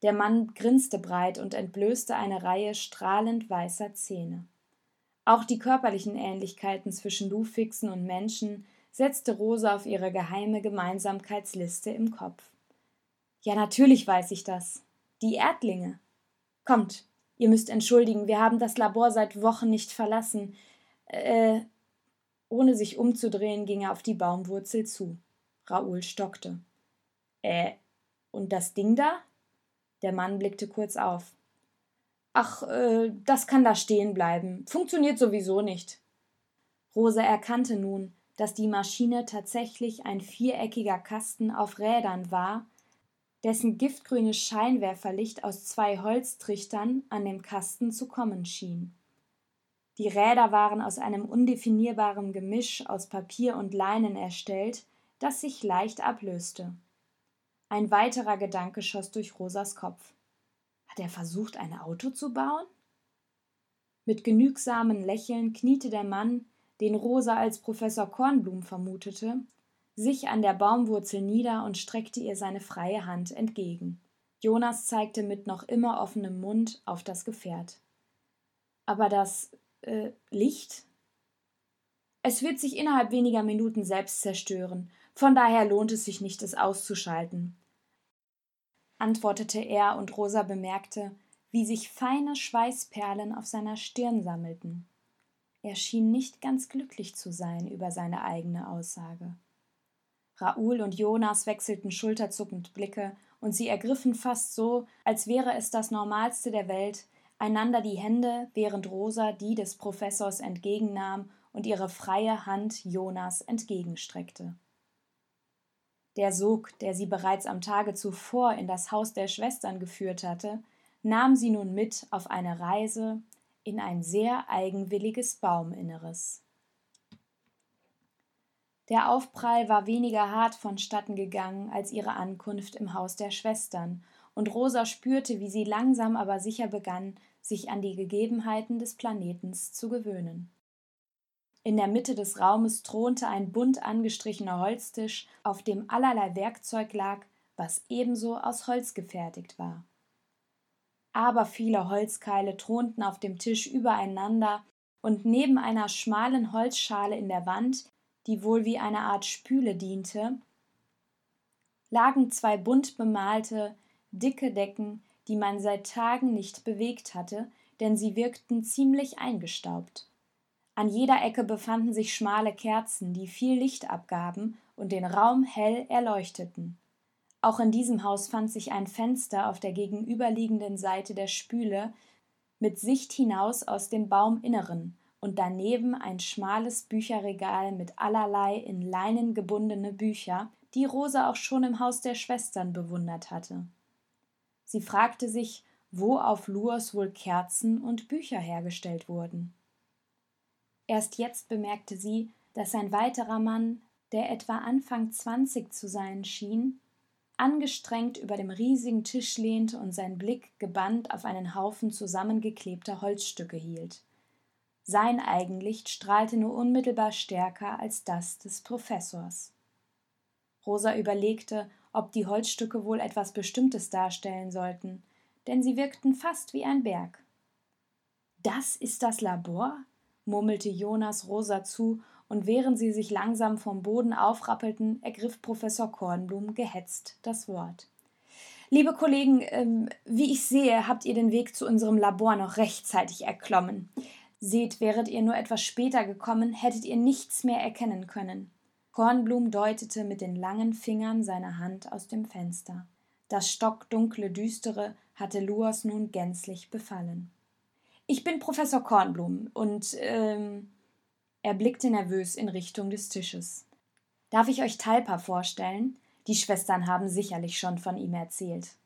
Der Mann grinste breit und entblößte eine Reihe strahlend weißer Zähne. Auch die körperlichen Ähnlichkeiten zwischen Lufixen und Menschen setzte Rosa auf ihre geheime Gemeinsamkeitsliste im Kopf. Ja, natürlich weiß ich das. Die Erdlinge. Kommt, ihr müsst entschuldigen, wir haben das Labor seit Wochen nicht verlassen. Äh, ohne sich umzudrehen, ging er auf die Baumwurzel zu. Raoul stockte. Äh, und das Ding da? Der Mann blickte kurz auf. Ach, äh, das kann da stehen bleiben. Funktioniert sowieso nicht. Rosa erkannte nun, dass die Maschine tatsächlich ein viereckiger Kasten auf Rädern war, dessen giftgrünes Scheinwerferlicht aus zwei Holztrichtern an dem Kasten zu kommen schien. Die Räder waren aus einem undefinierbaren Gemisch aus Papier und Leinen erstellt, das sich leicht ablöste. Ein weiterer Gedanke schoss durch Rosas Kopf. Hat er versucht, ein Auto zu bauen? Mit genügsamen Lächeln kniete der Mann, den Rosa als Professor Kornblum vermutete, sich an der Baumwurzel nieder und streckte ihr seine freie Hand entgegen. Jonas zeigte mit noch immer offenem Mund auf das Gefährt. Aber das äh, Licht? Es wird sich innerhalb weniger Minuten selbst zerstören, von daher lohnt es sich nicht, es auszuschalten antwortete er, und Rosa bemerkte, wie sich feine Schweißperlen auf seiner Stirn sammelten. Er schien nicht ganz glücklich zu sein über seine eigene Aussage. Raoul und Jonas wechselten schulterzuckend Blicke, und sie ergriffen fast so, als wäre es das Normalste der Welt, einander die Hände, während Rosa die des Professors entgegennahm und ihre freie Hand Jonas entgegenstreckte. Der Sog, der sie bereits am Tage zuvor in das Haus der Schwestern geführt hatte, nahm sie nun mit auf eine Reise in ein sehr eigenwilliges Bauminneres. Der Aufprall war weniger hart vonstatten gegangen als ihre Ankunft im Haus der Schwestern, und Rosa spürte, wie sie langsam aber sicher begann, sich an die Gegebenheiten des Planetens zu gewöhnen. In der Mitte des Raumes thronte ein bunt angestrichener Holztisch, auf dem allerlei Werkzeug lag, was ebenso aus Holz gefertigt war. Aber viele Holzkeile thronten auf dem Tisch übereinander, und neben einer schmalen Holzschale in der Wand, die wohl wie eine Art Spüle diente, lagen zwei bunt bemalte, dicke Decken, die man seit Tagen nicht bewegt hatte, denn sie wirkten ziemlich eingestaubt. An jeder Ecke befanden sich schmale Kerzen, die viel Licht abgaben und den Raum hell erleuchteten. Auch in diesem Haus fand sich ein Fenster auf der gegenüberliegenden Seite der Spüle mit Sicht hinaus aus dem Bauminneren und daneben ein schmales Bücherregal mit allerlei in Leinen gebundene Bücher, die Rosa auch schon im Haus der Schwestern bewundert hatte. Sie fragte sich, wo auf Luos wohl Kerzen und Bücher hergestellt wurden. Erst jetzt bemerkte sie, dass ein weiterer Mann, der etwa Anfang zwanzig zu sein schien, angestrengt über dem riesigen Tisch lehnte und sein Blick gebannt auf einen Haufen zusammengeklebter Holzstücke hielt. Sein Eigenlicht strahlte nur unmittelbar stärker als das des Professors. Rosa überlegte, ob die Holzstücke wohl etwas Bestimmtes darstellen sollten, denn sie wirkten fast wie ein Berg. Das ist das Labor? murmelte Jonas Rosa zu, und während sie sich langsam vom Boden aufrappelten, ergriff Professor Kornblum gehetzt das Wort. Liebe Kollegen, ähm, wie ich sehe, habt ihr den Weg zu unserem Labor noch rechtzeitig erklommen. Seht, wäret ihr nur etwas später gekommen, hättet ihr nichts mehr erkennen können. Kornblum deutete mit den langen Fingern seiner Hand aus dem Fenster. Das stockdunkle Düstere hatte Luas nun gänzlich befallen. Ich bin Professor Kornblum und ähm, er blickte nervös in Richtung des Tisches. Darf ich euch Talpa vorstellen? Die Schwestern haben sicherlich schon von ihm erzählt.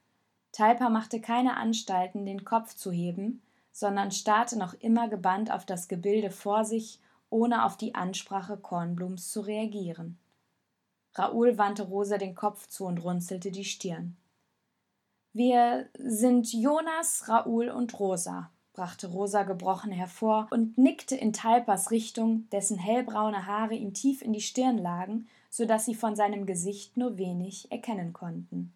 Talpa machte keine Anstalten, den Kopf zu heben, sondern starrte noch immer gebannt auf das Gebilde vor sich, ohne auf die Ansprache Kornblums zu reagieren. Raoul wandte Rosa den Kopf zu und runzelte die Stirn. Wir sind Jonas, Raoul und Rosa, brachte Rosa gebrochen hervor und nickte in Talpas Richtung, dessen hellbraune Haare ihm tief in die Stirn lagen, so dass sie von seinem Gesicht nur wenig erkennen konnten.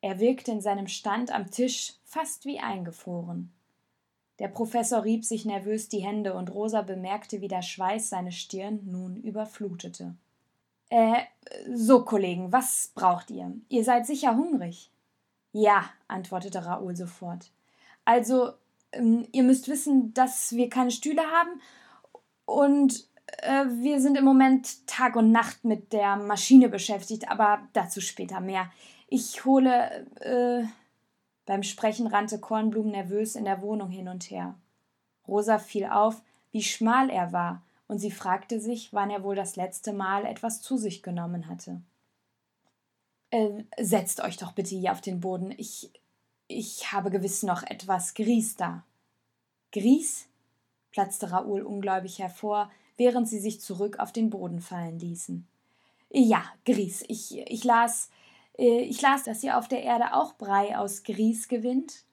Er wirkte in seinem Stand am Tisch fast wie eingefroren. Der Professor rieb sich nervös die Hände und Rosa bemerkte, wie der Schweiß seine Stirn nun überflutete. Äh, so, Kollegen, was braucht ihr? Ihr seid sicher hungrig. Ja, antwortete Raoul sofort. Also, ähm, ihr müsst wissen, dass wir keine Stühle haben und äh, wir sind im Moment Tag und Nacht mit der Maschine beschäftigt, aber dazu später mehr. Ich hole. Äh, beim Sprechen rannte Kornblum nervös in der Wohnung hin und her. Rosa fiel auf, wie schmal er war, und sie fragte sich, wann er wohl das letzte Mal etwas zu sich genommen hatte. Äh, setzt euch doch bitte hier auf den Boden. Ich, ich habe gewiss noch etwas Grieß da. Grieß? platzte Raoul ungläubig hervor, während sie sich zurück auf den Boden fallen ließen. Ja, Grieß. Ich, ich las. Äh, ich las, dass ihr auf der Erde auch Brei aus Grieß gewinnt.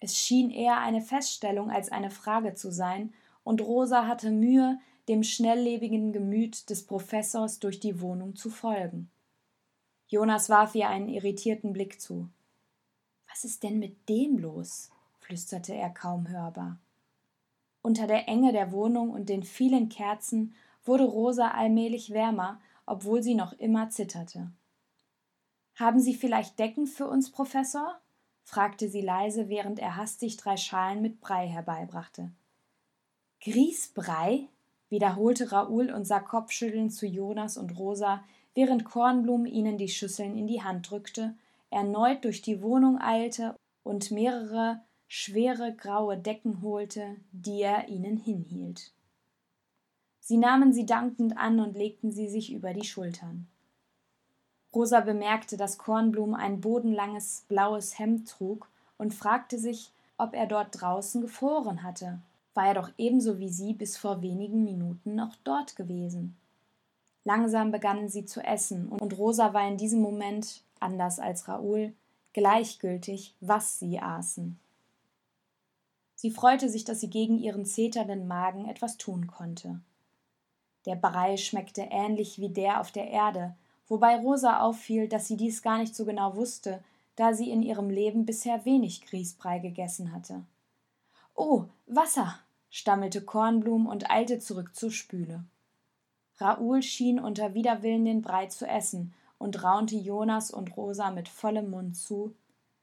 Es schien eher eine Feststellung als eine Frage zu sein, und Rosa hatte Mühe, dem schnelllebigen Gemüt des Professors durch die Wohnung zu folgen. Jonas warf ihr einen irritierten Blick zu. Was ist denn mit dem los? flüsterte er kaum hörbar. Unter der Enge der Wohnung und den vielen Kerzen wurde Rosa allmählich wärmer, obwohl sie noch immer zitterte. Haben Sie vielleicht Decken für uns, Professor? fragte sie leise, während er hastig drei Schalen mit Brei herbeibrachte. Grießbrei? wiederholte Raoul und sah kopfschüttelnd zu Jonas und Rosa, während Kornblum ihnen die Schüsseln in die Hand drückte, erneut durch die Wohnung eilte und mehrere schwere graue Decken holte, die er ihnen hinhielt. Sie nahmen sie dankend an und legten sie sich über die Schultern. Rosa bemerkte, dass Kornblum ein bodenlanges blaues Hemd trug und fragte sich, ob er dort draußen gefroren hatte. War er doch ebenso wie sie bis vor wenigen Minuten noch dort gewesen. Langsam begannen sie zu essen, und Rosa war in diesem Moment, anders als Raoul, gleichgültig, was sie aßen. Sie freute sich, dass sie gegen ihren zeternden Magen etwas tun konnte. Der Brei schmeckte ähnlich wie der auf der Erde, wobei Rosa auffiel, dass sie dies gar nicht so genau wusste, da sie in ihrem Leben bisher wenig Grießbrei gegessen hatte. Oh, Wasser, stammelte Kornblum und eilte zurück zur Spüle. Raoul schien unter Widerwillen den Brei zu essen und raunte Jonas und Rosa mit vollem Mund zu.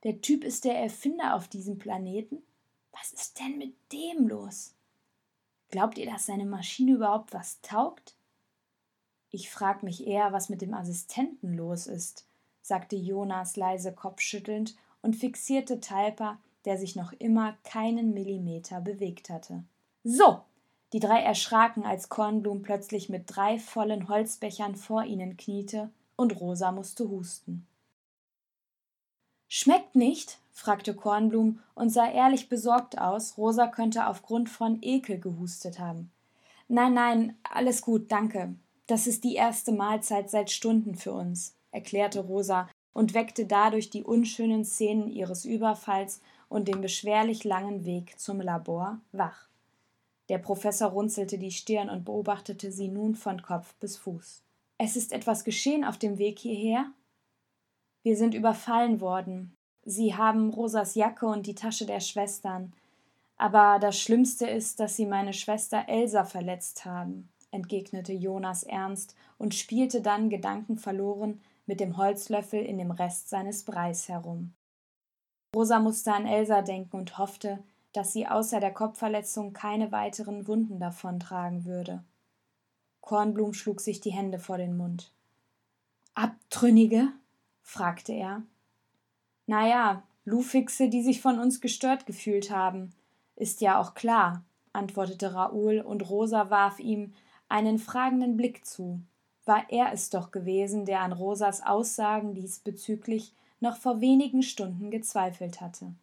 Der Typ ist der Erfinder auf diesem Planeten? Was ist denn mit dem los? Glaubt ihr, dass seine Maschine überhaupt was taugt? Ich frag mich eher, was mit dem Assistenten los ist, sagte Jonas leise kopfschüttelnd und fixierte Talpa, der sich noch immer keinen Millimeter bewegt hatte. So! Die drei erschraken, als Kornblum plötzlich mit drei vollen Holzbechern vor ihnen kniete und Rosa musste husten. Schmeckt nicht? fragte Kornblum und sah ehrlich besorgt aus. Rosa könnte aufgrund von Ekel gehustet haben. Nein, nein, alles gut, danke. Das ist die erste Mahlzeit seit Stunden für uns, erklärte Rosa und weckte dadurch die unschönen Szenen ihres Überfalls und den beschwerlich langen Weg zum Labor wach. Der Professor runzelte die Stirn und beobachtete sie nun von Kopf bis Fuß. Es ist etwas geschehen auf dem Weg hierher? Wir sind überfallen worden. Sie haben Rosas Jacke und die Tasche der Schwestern. Aber das Schlimmste ist, dass sie meine Schwester Elsa verletzt haben entgegnete Jonas ernst und spielte dann gedankenverloren mit dem Holzlöffel in dem Rest seines Breis herum. Rosa musste an Elsa denken und hoffte, dass sie außer der Kopfverletzung keine weiteren Wunden davontragen würde. Kornblum schlug sich die Hände vor den Mund. Abtrünnige? fragte er. Na ja, Lufixe, die sich von uns gestört gefühlt haben. Ist ja auch klar, antwortete Raoul, und Rosa warf ihm einen fragenden Blick zu. War er es doch gewesen, der an Rosas Aussagen diesbezüglich noch vor wenigen Stunden gezweifelt hatte.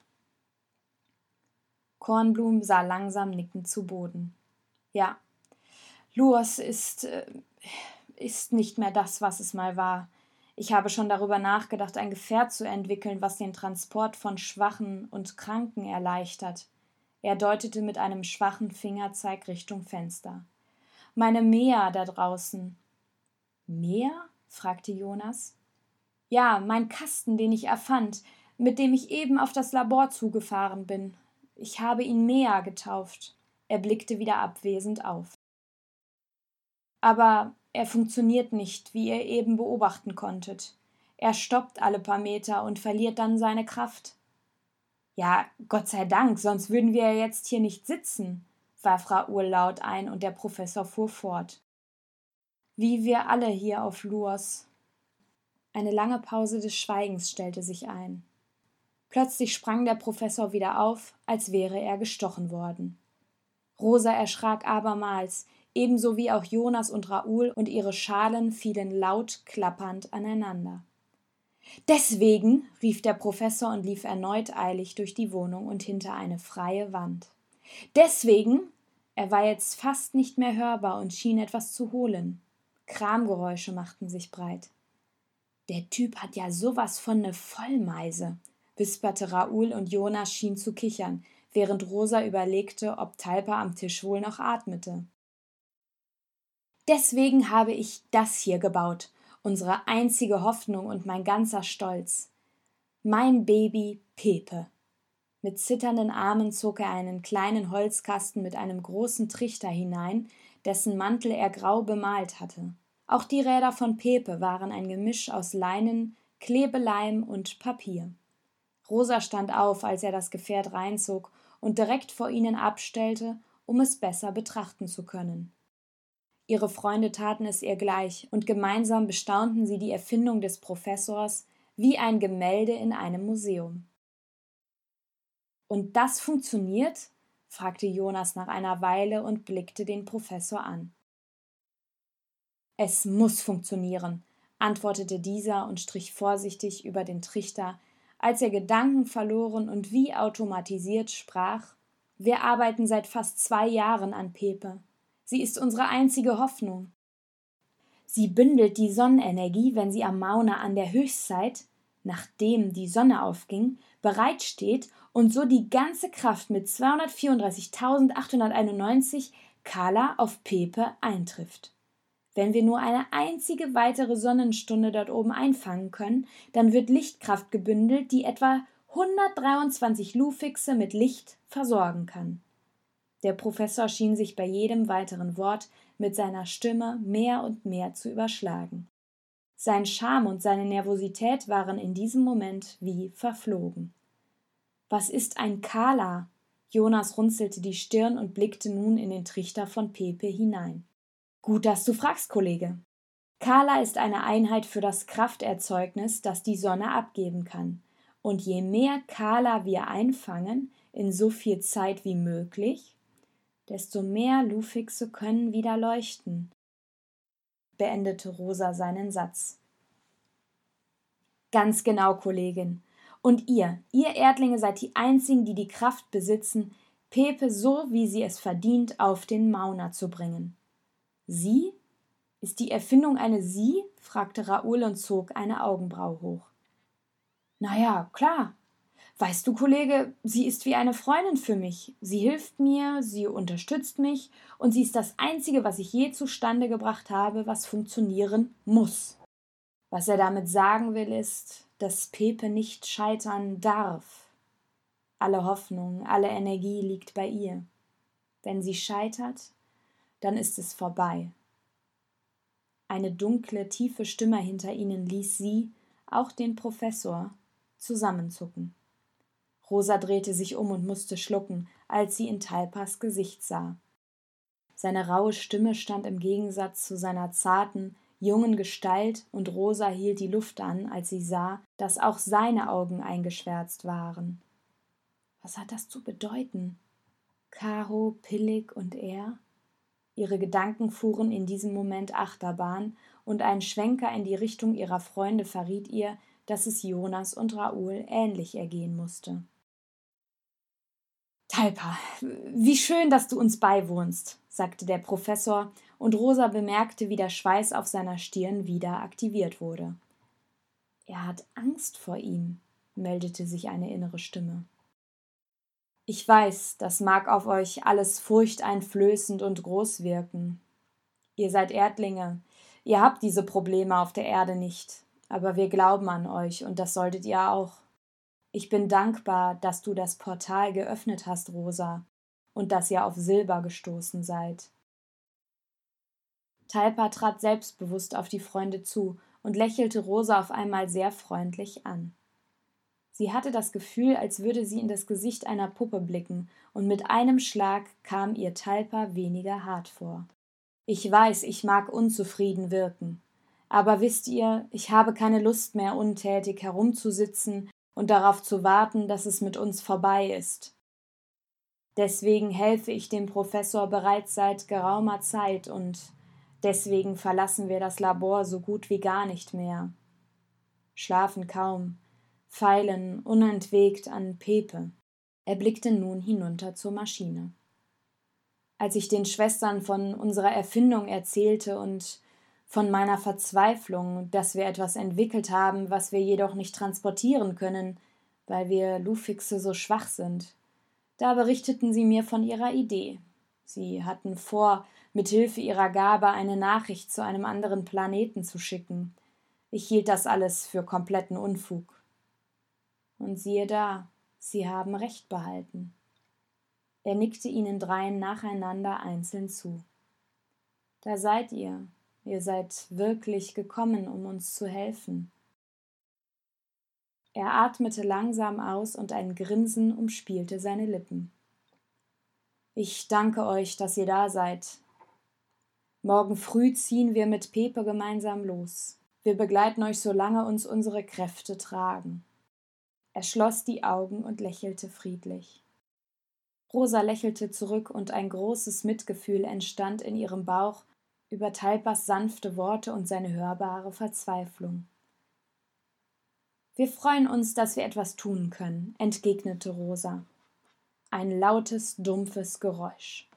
Kornblum sah langsam nickend zu Boden. Ja, Luos ist, äh, ist nicht mehr das, was es mal war. Ich habe schon darüber nachgedacht, ein Gefährt zu entwickeln, was den Transport von Schwachen und Kranken erleichtert. Er deutete mit einem schwachen Fingerzeig Richtung Fenster meine Mea da draußen. Mea? fragte Jonas. Ja, mein Kasten, den ich erfand, mit dem ich eben auf das Labor zugefahren bin. Ich habe ihn Mea getauft. Er blickte wieder abwesend auf. Aber er funktioniert nicht, wie ihr eben beobachten konntet. Er stoppt alle paar Meter und verliert dann seine Kraft. Ja, Gott sei Dank, sonst würden wir ja jetzt hier nicht sitzen warf Raoul laut ein, und der Professor fuhr fort. Wie wir alle hier auf Luos. Eine lange Pause des Schweigens stellte sich ein. Plötzlich sprang der Professor wieder auf, als wäre er gestochen worden. Rosa erschrak abermals, ebenso wie auch Jonas und Raoul, und ihre Schalen fielen laut klappernd aneinander. Deswegen, rief der Professor und lief erneut eilig durch die Wohnung und hinter eine freie Wand. Deswegen er war jetzt fast nicht mehr hörbar und schien etwas zu holen. Kramgeräusche machten sich breit. Der Typ hat ja sowas von ne Vollmeise, wisperte Raoul und Jonas schien zu kichern, während Rosa überlegte, ob Talpa am Tisch wohl noch atmete. Deswegen habe ich das hier gebaut, unsere einzige Hoffnung und mein ganzer Stolz. Mein Baby Pepe. Mit zitternden Armen zog er einen kleinen Holzkasten mit einem großen Trichter hinein, dessen Mantel er grau bemalt hatte. Auch die Räder von Pepe waren ein Gemisch aus Leinen, Klebeleim und Papier. Rosa stand auf, als er das Gefährt reinzog und direkt vor ihnen abstellte, um es besser betrachten zu können. Ihre Freunde taten es ihr gleich, und gemeinsam bestaunten sie die Erfindung des Professors wie ein Gemälde in einem Museum. Und das funktioniert? fragte Jonas nach einer Weile und blickte den Professor an. Es muss funktionieren, antwortete dieser und strich vorsichtig über den Trichter, als er Gedanken verloren und wie automatisiert sprach Wir arbeiten seit fast zwei Jahren an Pepe. Sie ist unsere einzige Hoffnung. Sie bündelt die Sonnenenergie, wenn sie am Mauna an der Höchstzeit, nachdem die Sonne aufging, bereitsteht und so die ganze Kraft mit 234.891 Kala auf Pepe eintrifft. Wenn wir nur eine einzige weitere Sonnenstunde dort oben einfangen können, dann wird Lichtkraft gebündelt, die etwa 123 Lufixe mit Licht versorgen kann. Der Professor schien sich bei jedem weiteren Wort mit seiner Stimme mehr und mehr zu überschlagen. Sein Charme und seine Nervosität waren in diesem Moment wie verflogen. Was ist ein Kala? Jonas runzelte die Stirn und blickte nun in den Trichter von Pepe hinein. Gut, dass du fragst, Kollege. Kala ist eine Einheit für das Krafterzeugnis, das die Sonne abgeben kann. Und je mehr Kala wir einfangen, in so viel Zeit wie möglich, desto mehr Lufixe können wieder leuchten, beendete Rosa seinen Satz. Ganz genau, Kollegin. Und ihr, ihr Erdlinge seid die einzigen, die die Kraft besitzen, Pepe so, wie sie es verdient, auf den Mauna zu bringen. Sie? Ist die Erfindung eine Sie? fragte Raoul und zog eine Augenbraue hoch. Na ja, klar. Weißt du, Kollege, sie ist wie eine Freundin für mich. Sie hilft mir, sie unterstützt mich und sie ist das Einzige, was ich je zustande gebracht habe, was funktionieren muss. Was er damit sagen will, ist, dass Pepe nicht scheitern darf. Alle Hoffnung, alle Energie liegt bei ihr. Wenn sie scheitert, dann ist es vorbei. Eine dunkle, tiefe Stimme hinter ihnen ließ sie, auch den Professor, zusammenzucken. Rosa drehte sich um und musste schlucken, als sie in Talpas Gesicht sah. Seine raue Stimme stand im Gegensatz zu seiner zarten, jungen Gestalt, und Rosa hielt die Luft an, als sie sah, dass auch seine Augen eingeschwärzt waren. Was hat das zu bedeuten? Caro, Pillig und er? Ihre Gedanken fuhren in diesem Moment Achterbahn, und ein Schwenker in die Richtung ihrer Freunde verriet ihr, dass es Jonas und Raoul ähnlich ergehen musste. Talpa, wie schön, dass du uns beiwohnst, sagte der Professor, und Rosa bemerkte, wie der Schweiß auf seiner Stirn wieder aktiviert wurde. Er hat Angst vor ihm, meldete sich eine innere Stimme. Ich weiß, das mag auf euch alles furchteinflößend und groß wirken. Ihr seid Erdlinge, ihr habt diese Probleme auf der Erde nicht, aber wir glauben an euch und das solltet ihr auch. Ich bin dankbar, dass du das Portal geöffnet hast, Rosa, und dass ihr auf Silber gestoßen seid. Talpa trat selbstbewusst auf die Freunde zu und lächelte Rosa auf einmal sehr freundlich an. Sie hatte das Gefühl, als würde sie in das Gesicht einer Puppe blicken, und mit einem Schlag kam ihr Talpa weniger hart vor. Ich weiß, ich mag unzufrieden wirken. Aber wisst ihr, ich habe keine Lust mehr, untätig herumzusitzen und darauf zu warten, dass es mit uns vorbei ist. Deswegen helfe ich dem Professor bereits seit geraumer Zeit und deswegen verlassen wir das Labor so gut wie gar nicht mehr. Schlafen kaum, feilen unentwegt an Pepe. Er blickte nun hinunter zur Maschine. Als ich den Schwestern von unserer Erfindung erzählte und von meiner Verzweiflung, dass wir etwas entwickelt haben, was wir jedoch nicht transportieren können, weil wir Lufixe so schwach sind, da berichteten sie mir von ihrer Idee. Sie hatten vor, mit Hilfe ihrer Gabe eine Nachricht zu einem anderen Planeten zu schicken. Ich hielt das alles für kompletten Unfug. Und siehe da, sie haben recht behalten. Er nickte ihnen dreien nacheinander einzeln zu. Da seid ihr, ihr seid wirklich gekommen, um uns zu helfen. Er atmete langsam aus und ein Grinsen umspielte seine Lippen. Ich danke euch, dass ihr da seid. Morgen früh ziehen wir mit Pepe gemeinsam los. Wir begleiten euch, solange uns unsere Kräfte tragen. Er schloss die Augen und lächelte friedlich. Rosa lächelte zurück und ein großes Mitgefühl entstand in ihrem Bauch über Talpas sanfte Worte und seine hörbare Verzweiflung. Wir freuen uns, dass wir etwas tun können, entgegnete Rosa. Ein lautes, dumpfes Geräusch.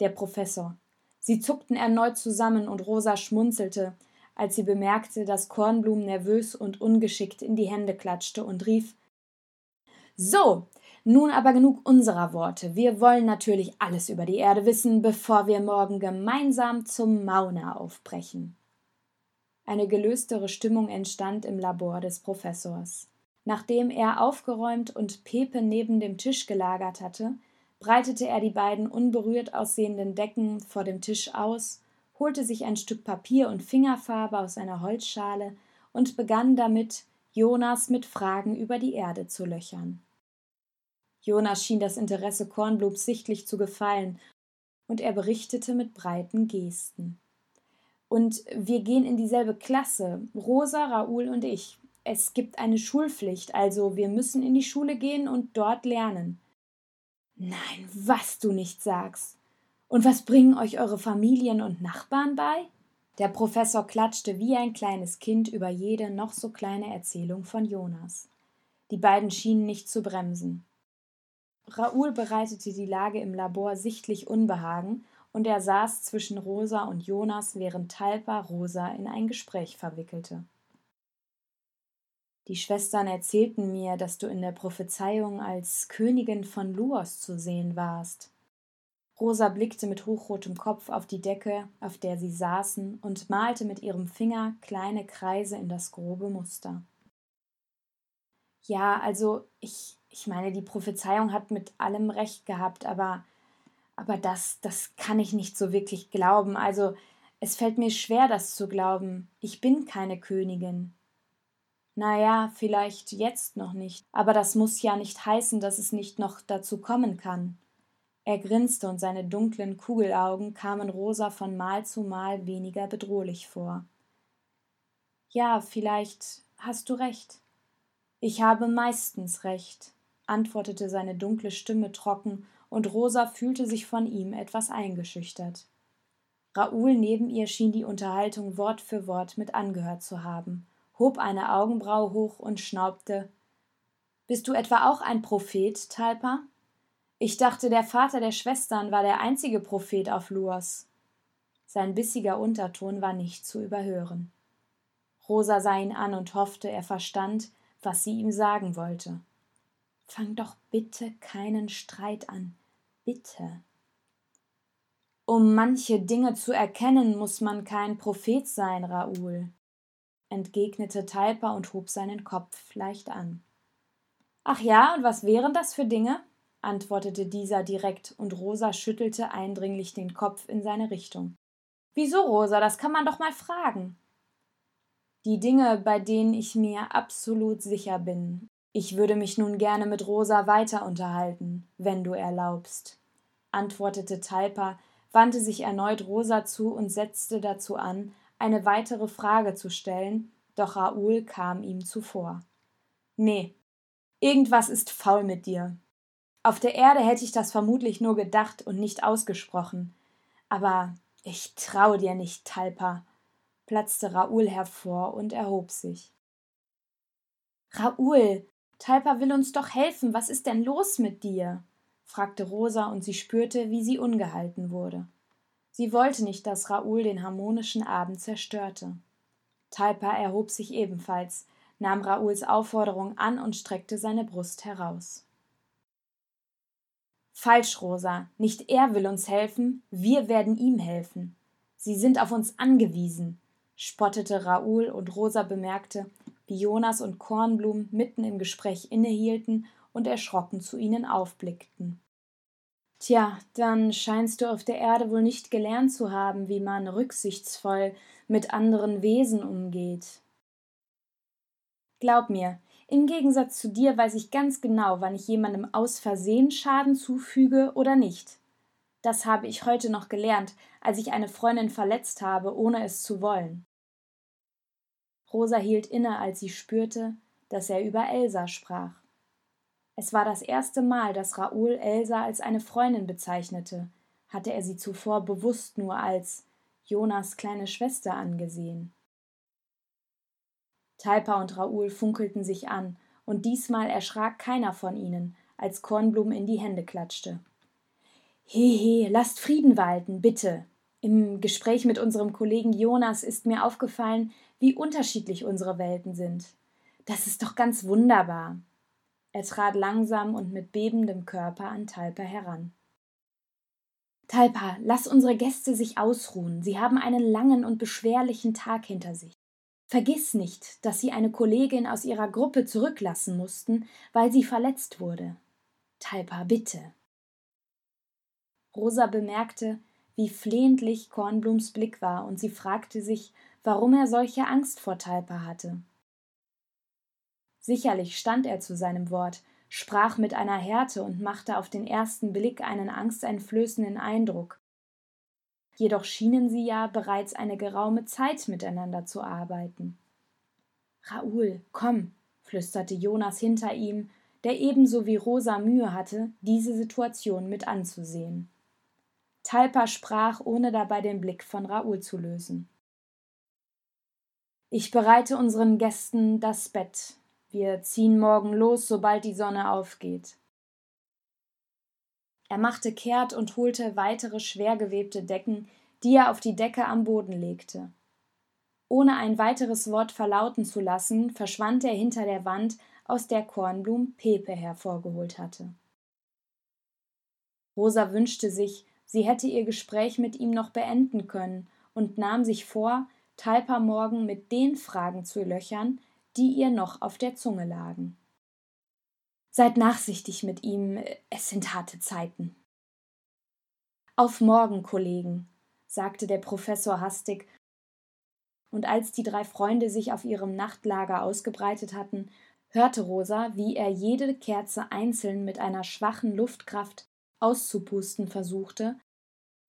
Der Professor. Sie zuckten erneut zusammen und Rosa schmunzelte, als sie bemerkte, dass Kornblum nervös und ungeschickt in die Hände klatschte und rief So, nun aber genug unserer Worte. Wir wollen natürlich alles über die Erde wissen, bevor wir morgen gemeinsam zum Mauna aufbrechen. Eine gelöstere Stimmung entstand im Labor des Professors. Nachdem er aufgeräumt und Pepe neben dem Tisch gelagert hatte, breitete er die beiden unberührt aussehenden Decken vor dem Tisch aus, holte sich ein Stück Papier und Fingerfarbe aus einer Holzschale und begann damit, Jonas mit Fragen über die Erde zu löchern. Jonas schien das Interesse Kornblums sichtlich zu gefallen, und er berichtete mit breiten Gesten. Und wir gehen in dieselbe Klasse, Rosa, Raoul und ich. Es gibt eine Schulpflicht, also wir müssen in die Schule gehen und dort lernen. Nein, was du nicht sagst. Und was bringen euch eure Familien und Nachbarn bei? Der Professor klatschte wie ein kleines Kind über jede noch so kleine Erzählung von Jonas. Die beiden schienen nicht zu bremsen. Raoul bereitete die Lage im Labor sichtlich Unbehagen, und er saß zwischen Rosa und Jonas, während Talpa Rosa in ein Gespräch verwickelte. Die Schwestern erzählten mir, dass du in der Prophezeiung als Königin von Luos zu sehen warst. Rosa blickte mit hochrotem Kopf auf die Decke, auf der sie saßen, und malte mit ihrem Finger kleine Kreise in das grobe Muster. Ja, also ich, ich meine, die Prophezeiung hat mit allem recht gehabt, aber, aber das, das kann ich nicht so wirklich glauben. Also, es fällt mir schwer, das zu glauben. Ich bin keine Königin. Na ja, vielleicht jetzt noch nicht, aber das muss ja nicht heißen, dass es nicht noch dazu kommen kann. Er grinste und seine dunklen Kugelaugen kamen Rosa von Mal zu Mal weniger bedrohlich vor. Ja, vielleicht hast du recht. Ich habe meistens recht, antwortete seine dunkle Stimme trocken, und Rosa fühlte sich von ihm etwas eingeschüchtert. Raoul neben ihr schien die Unterhaltung Wort für Wort mit angehört zu haben, hob eine Augenbraue hoch und schnaubte Bist du etwa auch ein Prophet, Talpa? Ich dachte, der Vater der Schwestern war der einzige Prophet auf Luos. Sein bissiger Unterton war nicht zu überhören. Rosa sah ihn an und hoffte, er verstand, was sie ihm sagen wollte. Fang doch bitte keinen Streit an. Bitte. Um manche Dinge zu erkennen, muss man kein Prophet sein, Raoul entgegnete Talpa und hob seinen Kopf leicht an. Ach ja, und was wären das für Dinge? antwortete dieser direkt, und Rosa schüttelte eindringlich den Kopf in seine Richtung. Wieso, Rosa, das kann man doch mal fragen. Die Dinge, bei denen ich mir absolut sicher bin. Ich würde mich nun gerne mit Rosa weiter unterhalten, wenn du erlaubst, antwortete Talpa, wandte sich erneut Rosa zu und setzte dazu an, eine weitere Frage zu stellen, doch Raoul kam ihm zuvor. Nee, irgendwas ist faul mit dir. Auf der Erde hätte ich das vermutlich nur gedacht und nicht ausgesprochen. Aber ich traue dir nicht, Talpa, platzte Raoul hervor und erhob sich. Raoul, Talpa will uns doch helfen. Was ist denn los mit dir? fragte Rosa, und sie spürte, wie sie ungehalten wurde. Sie wollte nicht, dass Raoul den harmonischen Abend zerstörte. Talpa erhob sich ebenfalls, nahm Raouls Aufforderung an und streckte seine Brust heraus. Falsch, Rosa. Nicht er will uns helfen, wir werden ihm helfen. Sie sind auf uns angewiesen, spottete Raoul und Rosa bemerkte, wie Jonas und Kornblum mitten im Gespräch innehielten und erschrocken zu ihnen aufblickten. Tja, dann scheinst du auf der Erde wohl nicht gelernt zu haben, wie man rücksichtsvoll mit anderen Wesen umgeht. Glaub mir, im Gegensatz zu dir weiß ich ganz genau, wann ich jemandem aus Versehen Schaden zufüge oder nicht. Das habe ich heute noch gelernt, als ich eine Freundin verletzt habe, ohne es zu wollen. Rosa hielt inne, als sie spürte, dass er über Elsa sprach. Es war das erste Mal, dass Raoul Elsa als eine Freundin bezeichnete, hatte er sie zuvor bewusst nur als Jonas kleine Schwester angesehen. Talpa und Raoul funkelten sich an, und diesmal erschrak keiner von ihnen, als Kornblum in die Hände klatschte. Hehe, lasst Frieden walten, bitte, Im Gespräch mit unserem Kollegen Jonas ist mir aufgefallen, wie unterschiedlich unsere Welten sind. Das ist doch ganz wunderbar. Er trat langsam und mit bebendem Körper an Talpa heran. Talpa, lass unsere Gäste sich ausruhen. Sie haben einen langen und beschwerlichen Tag hinter sich. Vergiss nicht, dass Sie eine Kollegin aus Ihrer Gruppe zurücklassen mussten, weil sie verletzt wurde. Talpa, bitte. Rosa bemerkte, wie flehentlich Kornblums Blick war, und sie fragte sich, warum er solche Angst vor Talpa hatte. Sicherlich stand er zu seinem Wort, sprach mit einer Härte und machte auf den ersten Blick einen angsteinflößenden Eindruck. Jedoch schienen sie ja bereits eine geraume Zeit miteinander zu arbeiten. Raoul, komm, flüsterte Jonas hinter ihm, der ebenso wie Rosa Mühe hatte, diese Situation mit anzusehen. Talpa sprach, ohne dabei den Blick von Raoul zu lösen. Ich bereite unseren Gästen das Bett, wir ziehen morgen los, sobald die Sonne aufgeht. Er machte kehrt und holte weitere schwer gewebte Decken, die er auf die Decke am Boden legte. Ohne ein weiteres Wort verlauten zu lassen, verschwand er hinter der Wand, aus der Kornblum Pepe hervorgeholt hatte. Rosa wünschte sich, sie hätte ihr Gespräch mit ihm noch beenden können und nahm sich vor, Talpa morgen mit den Fragen zu löchern, die ihr noch auf der Zunge lagen. Seid nachsichtig mit ihm, es sind harte Zeiten. Auf morgen, Kollegen, sagte der Professor hastig, und als die drei Freunde sich auf ihrem Nachtlager ausgebreitet hatten, hörte Rosa, wie er jede Kerze einzeln mit einer schwachen Luftkraft auszupusten versuchte,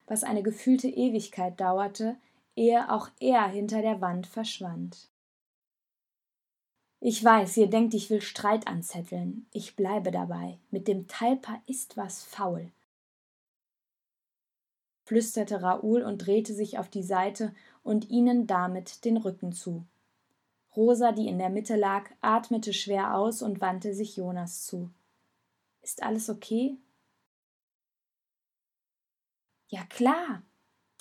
was eine gefühlte Ewigkeit dauerte, ehe auch er hinter der Wand verschwand. Ich weiß, ihr denkt, ich will Streit anzetteln. Ich bleibe dabei. Mit dem Talpa ist was faul. flüsterte Raoul und drehte sich auf die Seite und ihnen damit den Rücken zu. Rosa, die in der Mitte lag, atmete schwer aus und wandte sich Jonas zu. Ist alles okay? Ja klar.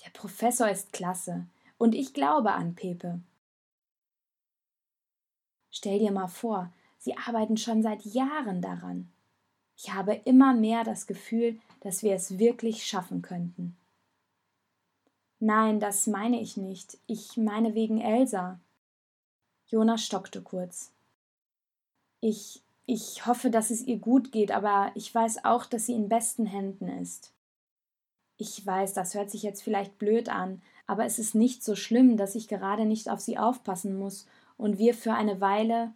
Der Professor ist klasse. Und ich glaube an Pepe. Stell dir mal vor, sie arbeiten schon seit Jahren daran. Ich habe immer mehr das Gefühl, dass wir es wirklich schaffen könnten. Nein, das meine ich nicht. Ich meine wegen Elsa. Jonas stockte kurz. Ich, ich hoffe, dass es ihr gut geht, aber ich weiß auch, dass sie in besten Händen ist. Ich weiß, das hört sich jetzt vielleicht blöd an, aber es ist nicht so schlimm, dass ich gerade nicht auf sie aufpassen muss und wir für eine Weile,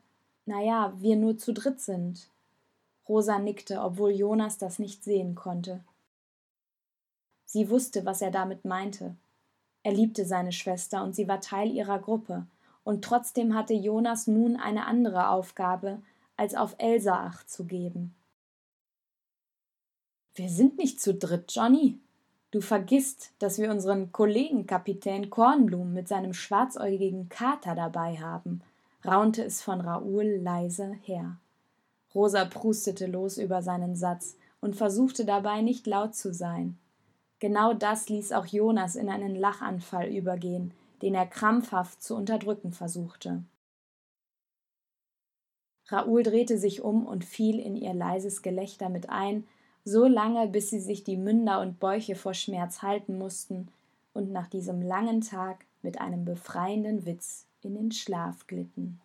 naja, wir nur zu dritt sind. Rosa nickte, obwohl Jonas das nicht sehen konnte. Sie wusste, was er damit meinte. Er liebte seine Schwester und sie war Teil ihrer Gruppe, und trotzdem hatte Jonas nun eine andere Aufgabe, als auf Elsa acht zu geben. Wir sind nicht zu dritt, Johnny. Du vergisst, dass wir unseren Kollegen Kapitän Kornblum mit seinem schwarzäugigen Kater dabei haben, raunte es von Raoul leise her. Rosa prustete los über seinen Satz und versuchte dabei nicht laut zu sein. Genau das ließ auch Jonas in einen Lachanfall übergehen, den er krampfhaft zu unterdrücken versuchte. Raoul drehte sich um und fiel in ihr leises Gelächter mit ein, so lange, bis sie sich die Münder und Bäuche vor Schmerz halten mussten und nach diesem langen Tag mit einem befreienden Witz in den Schlaf glitten.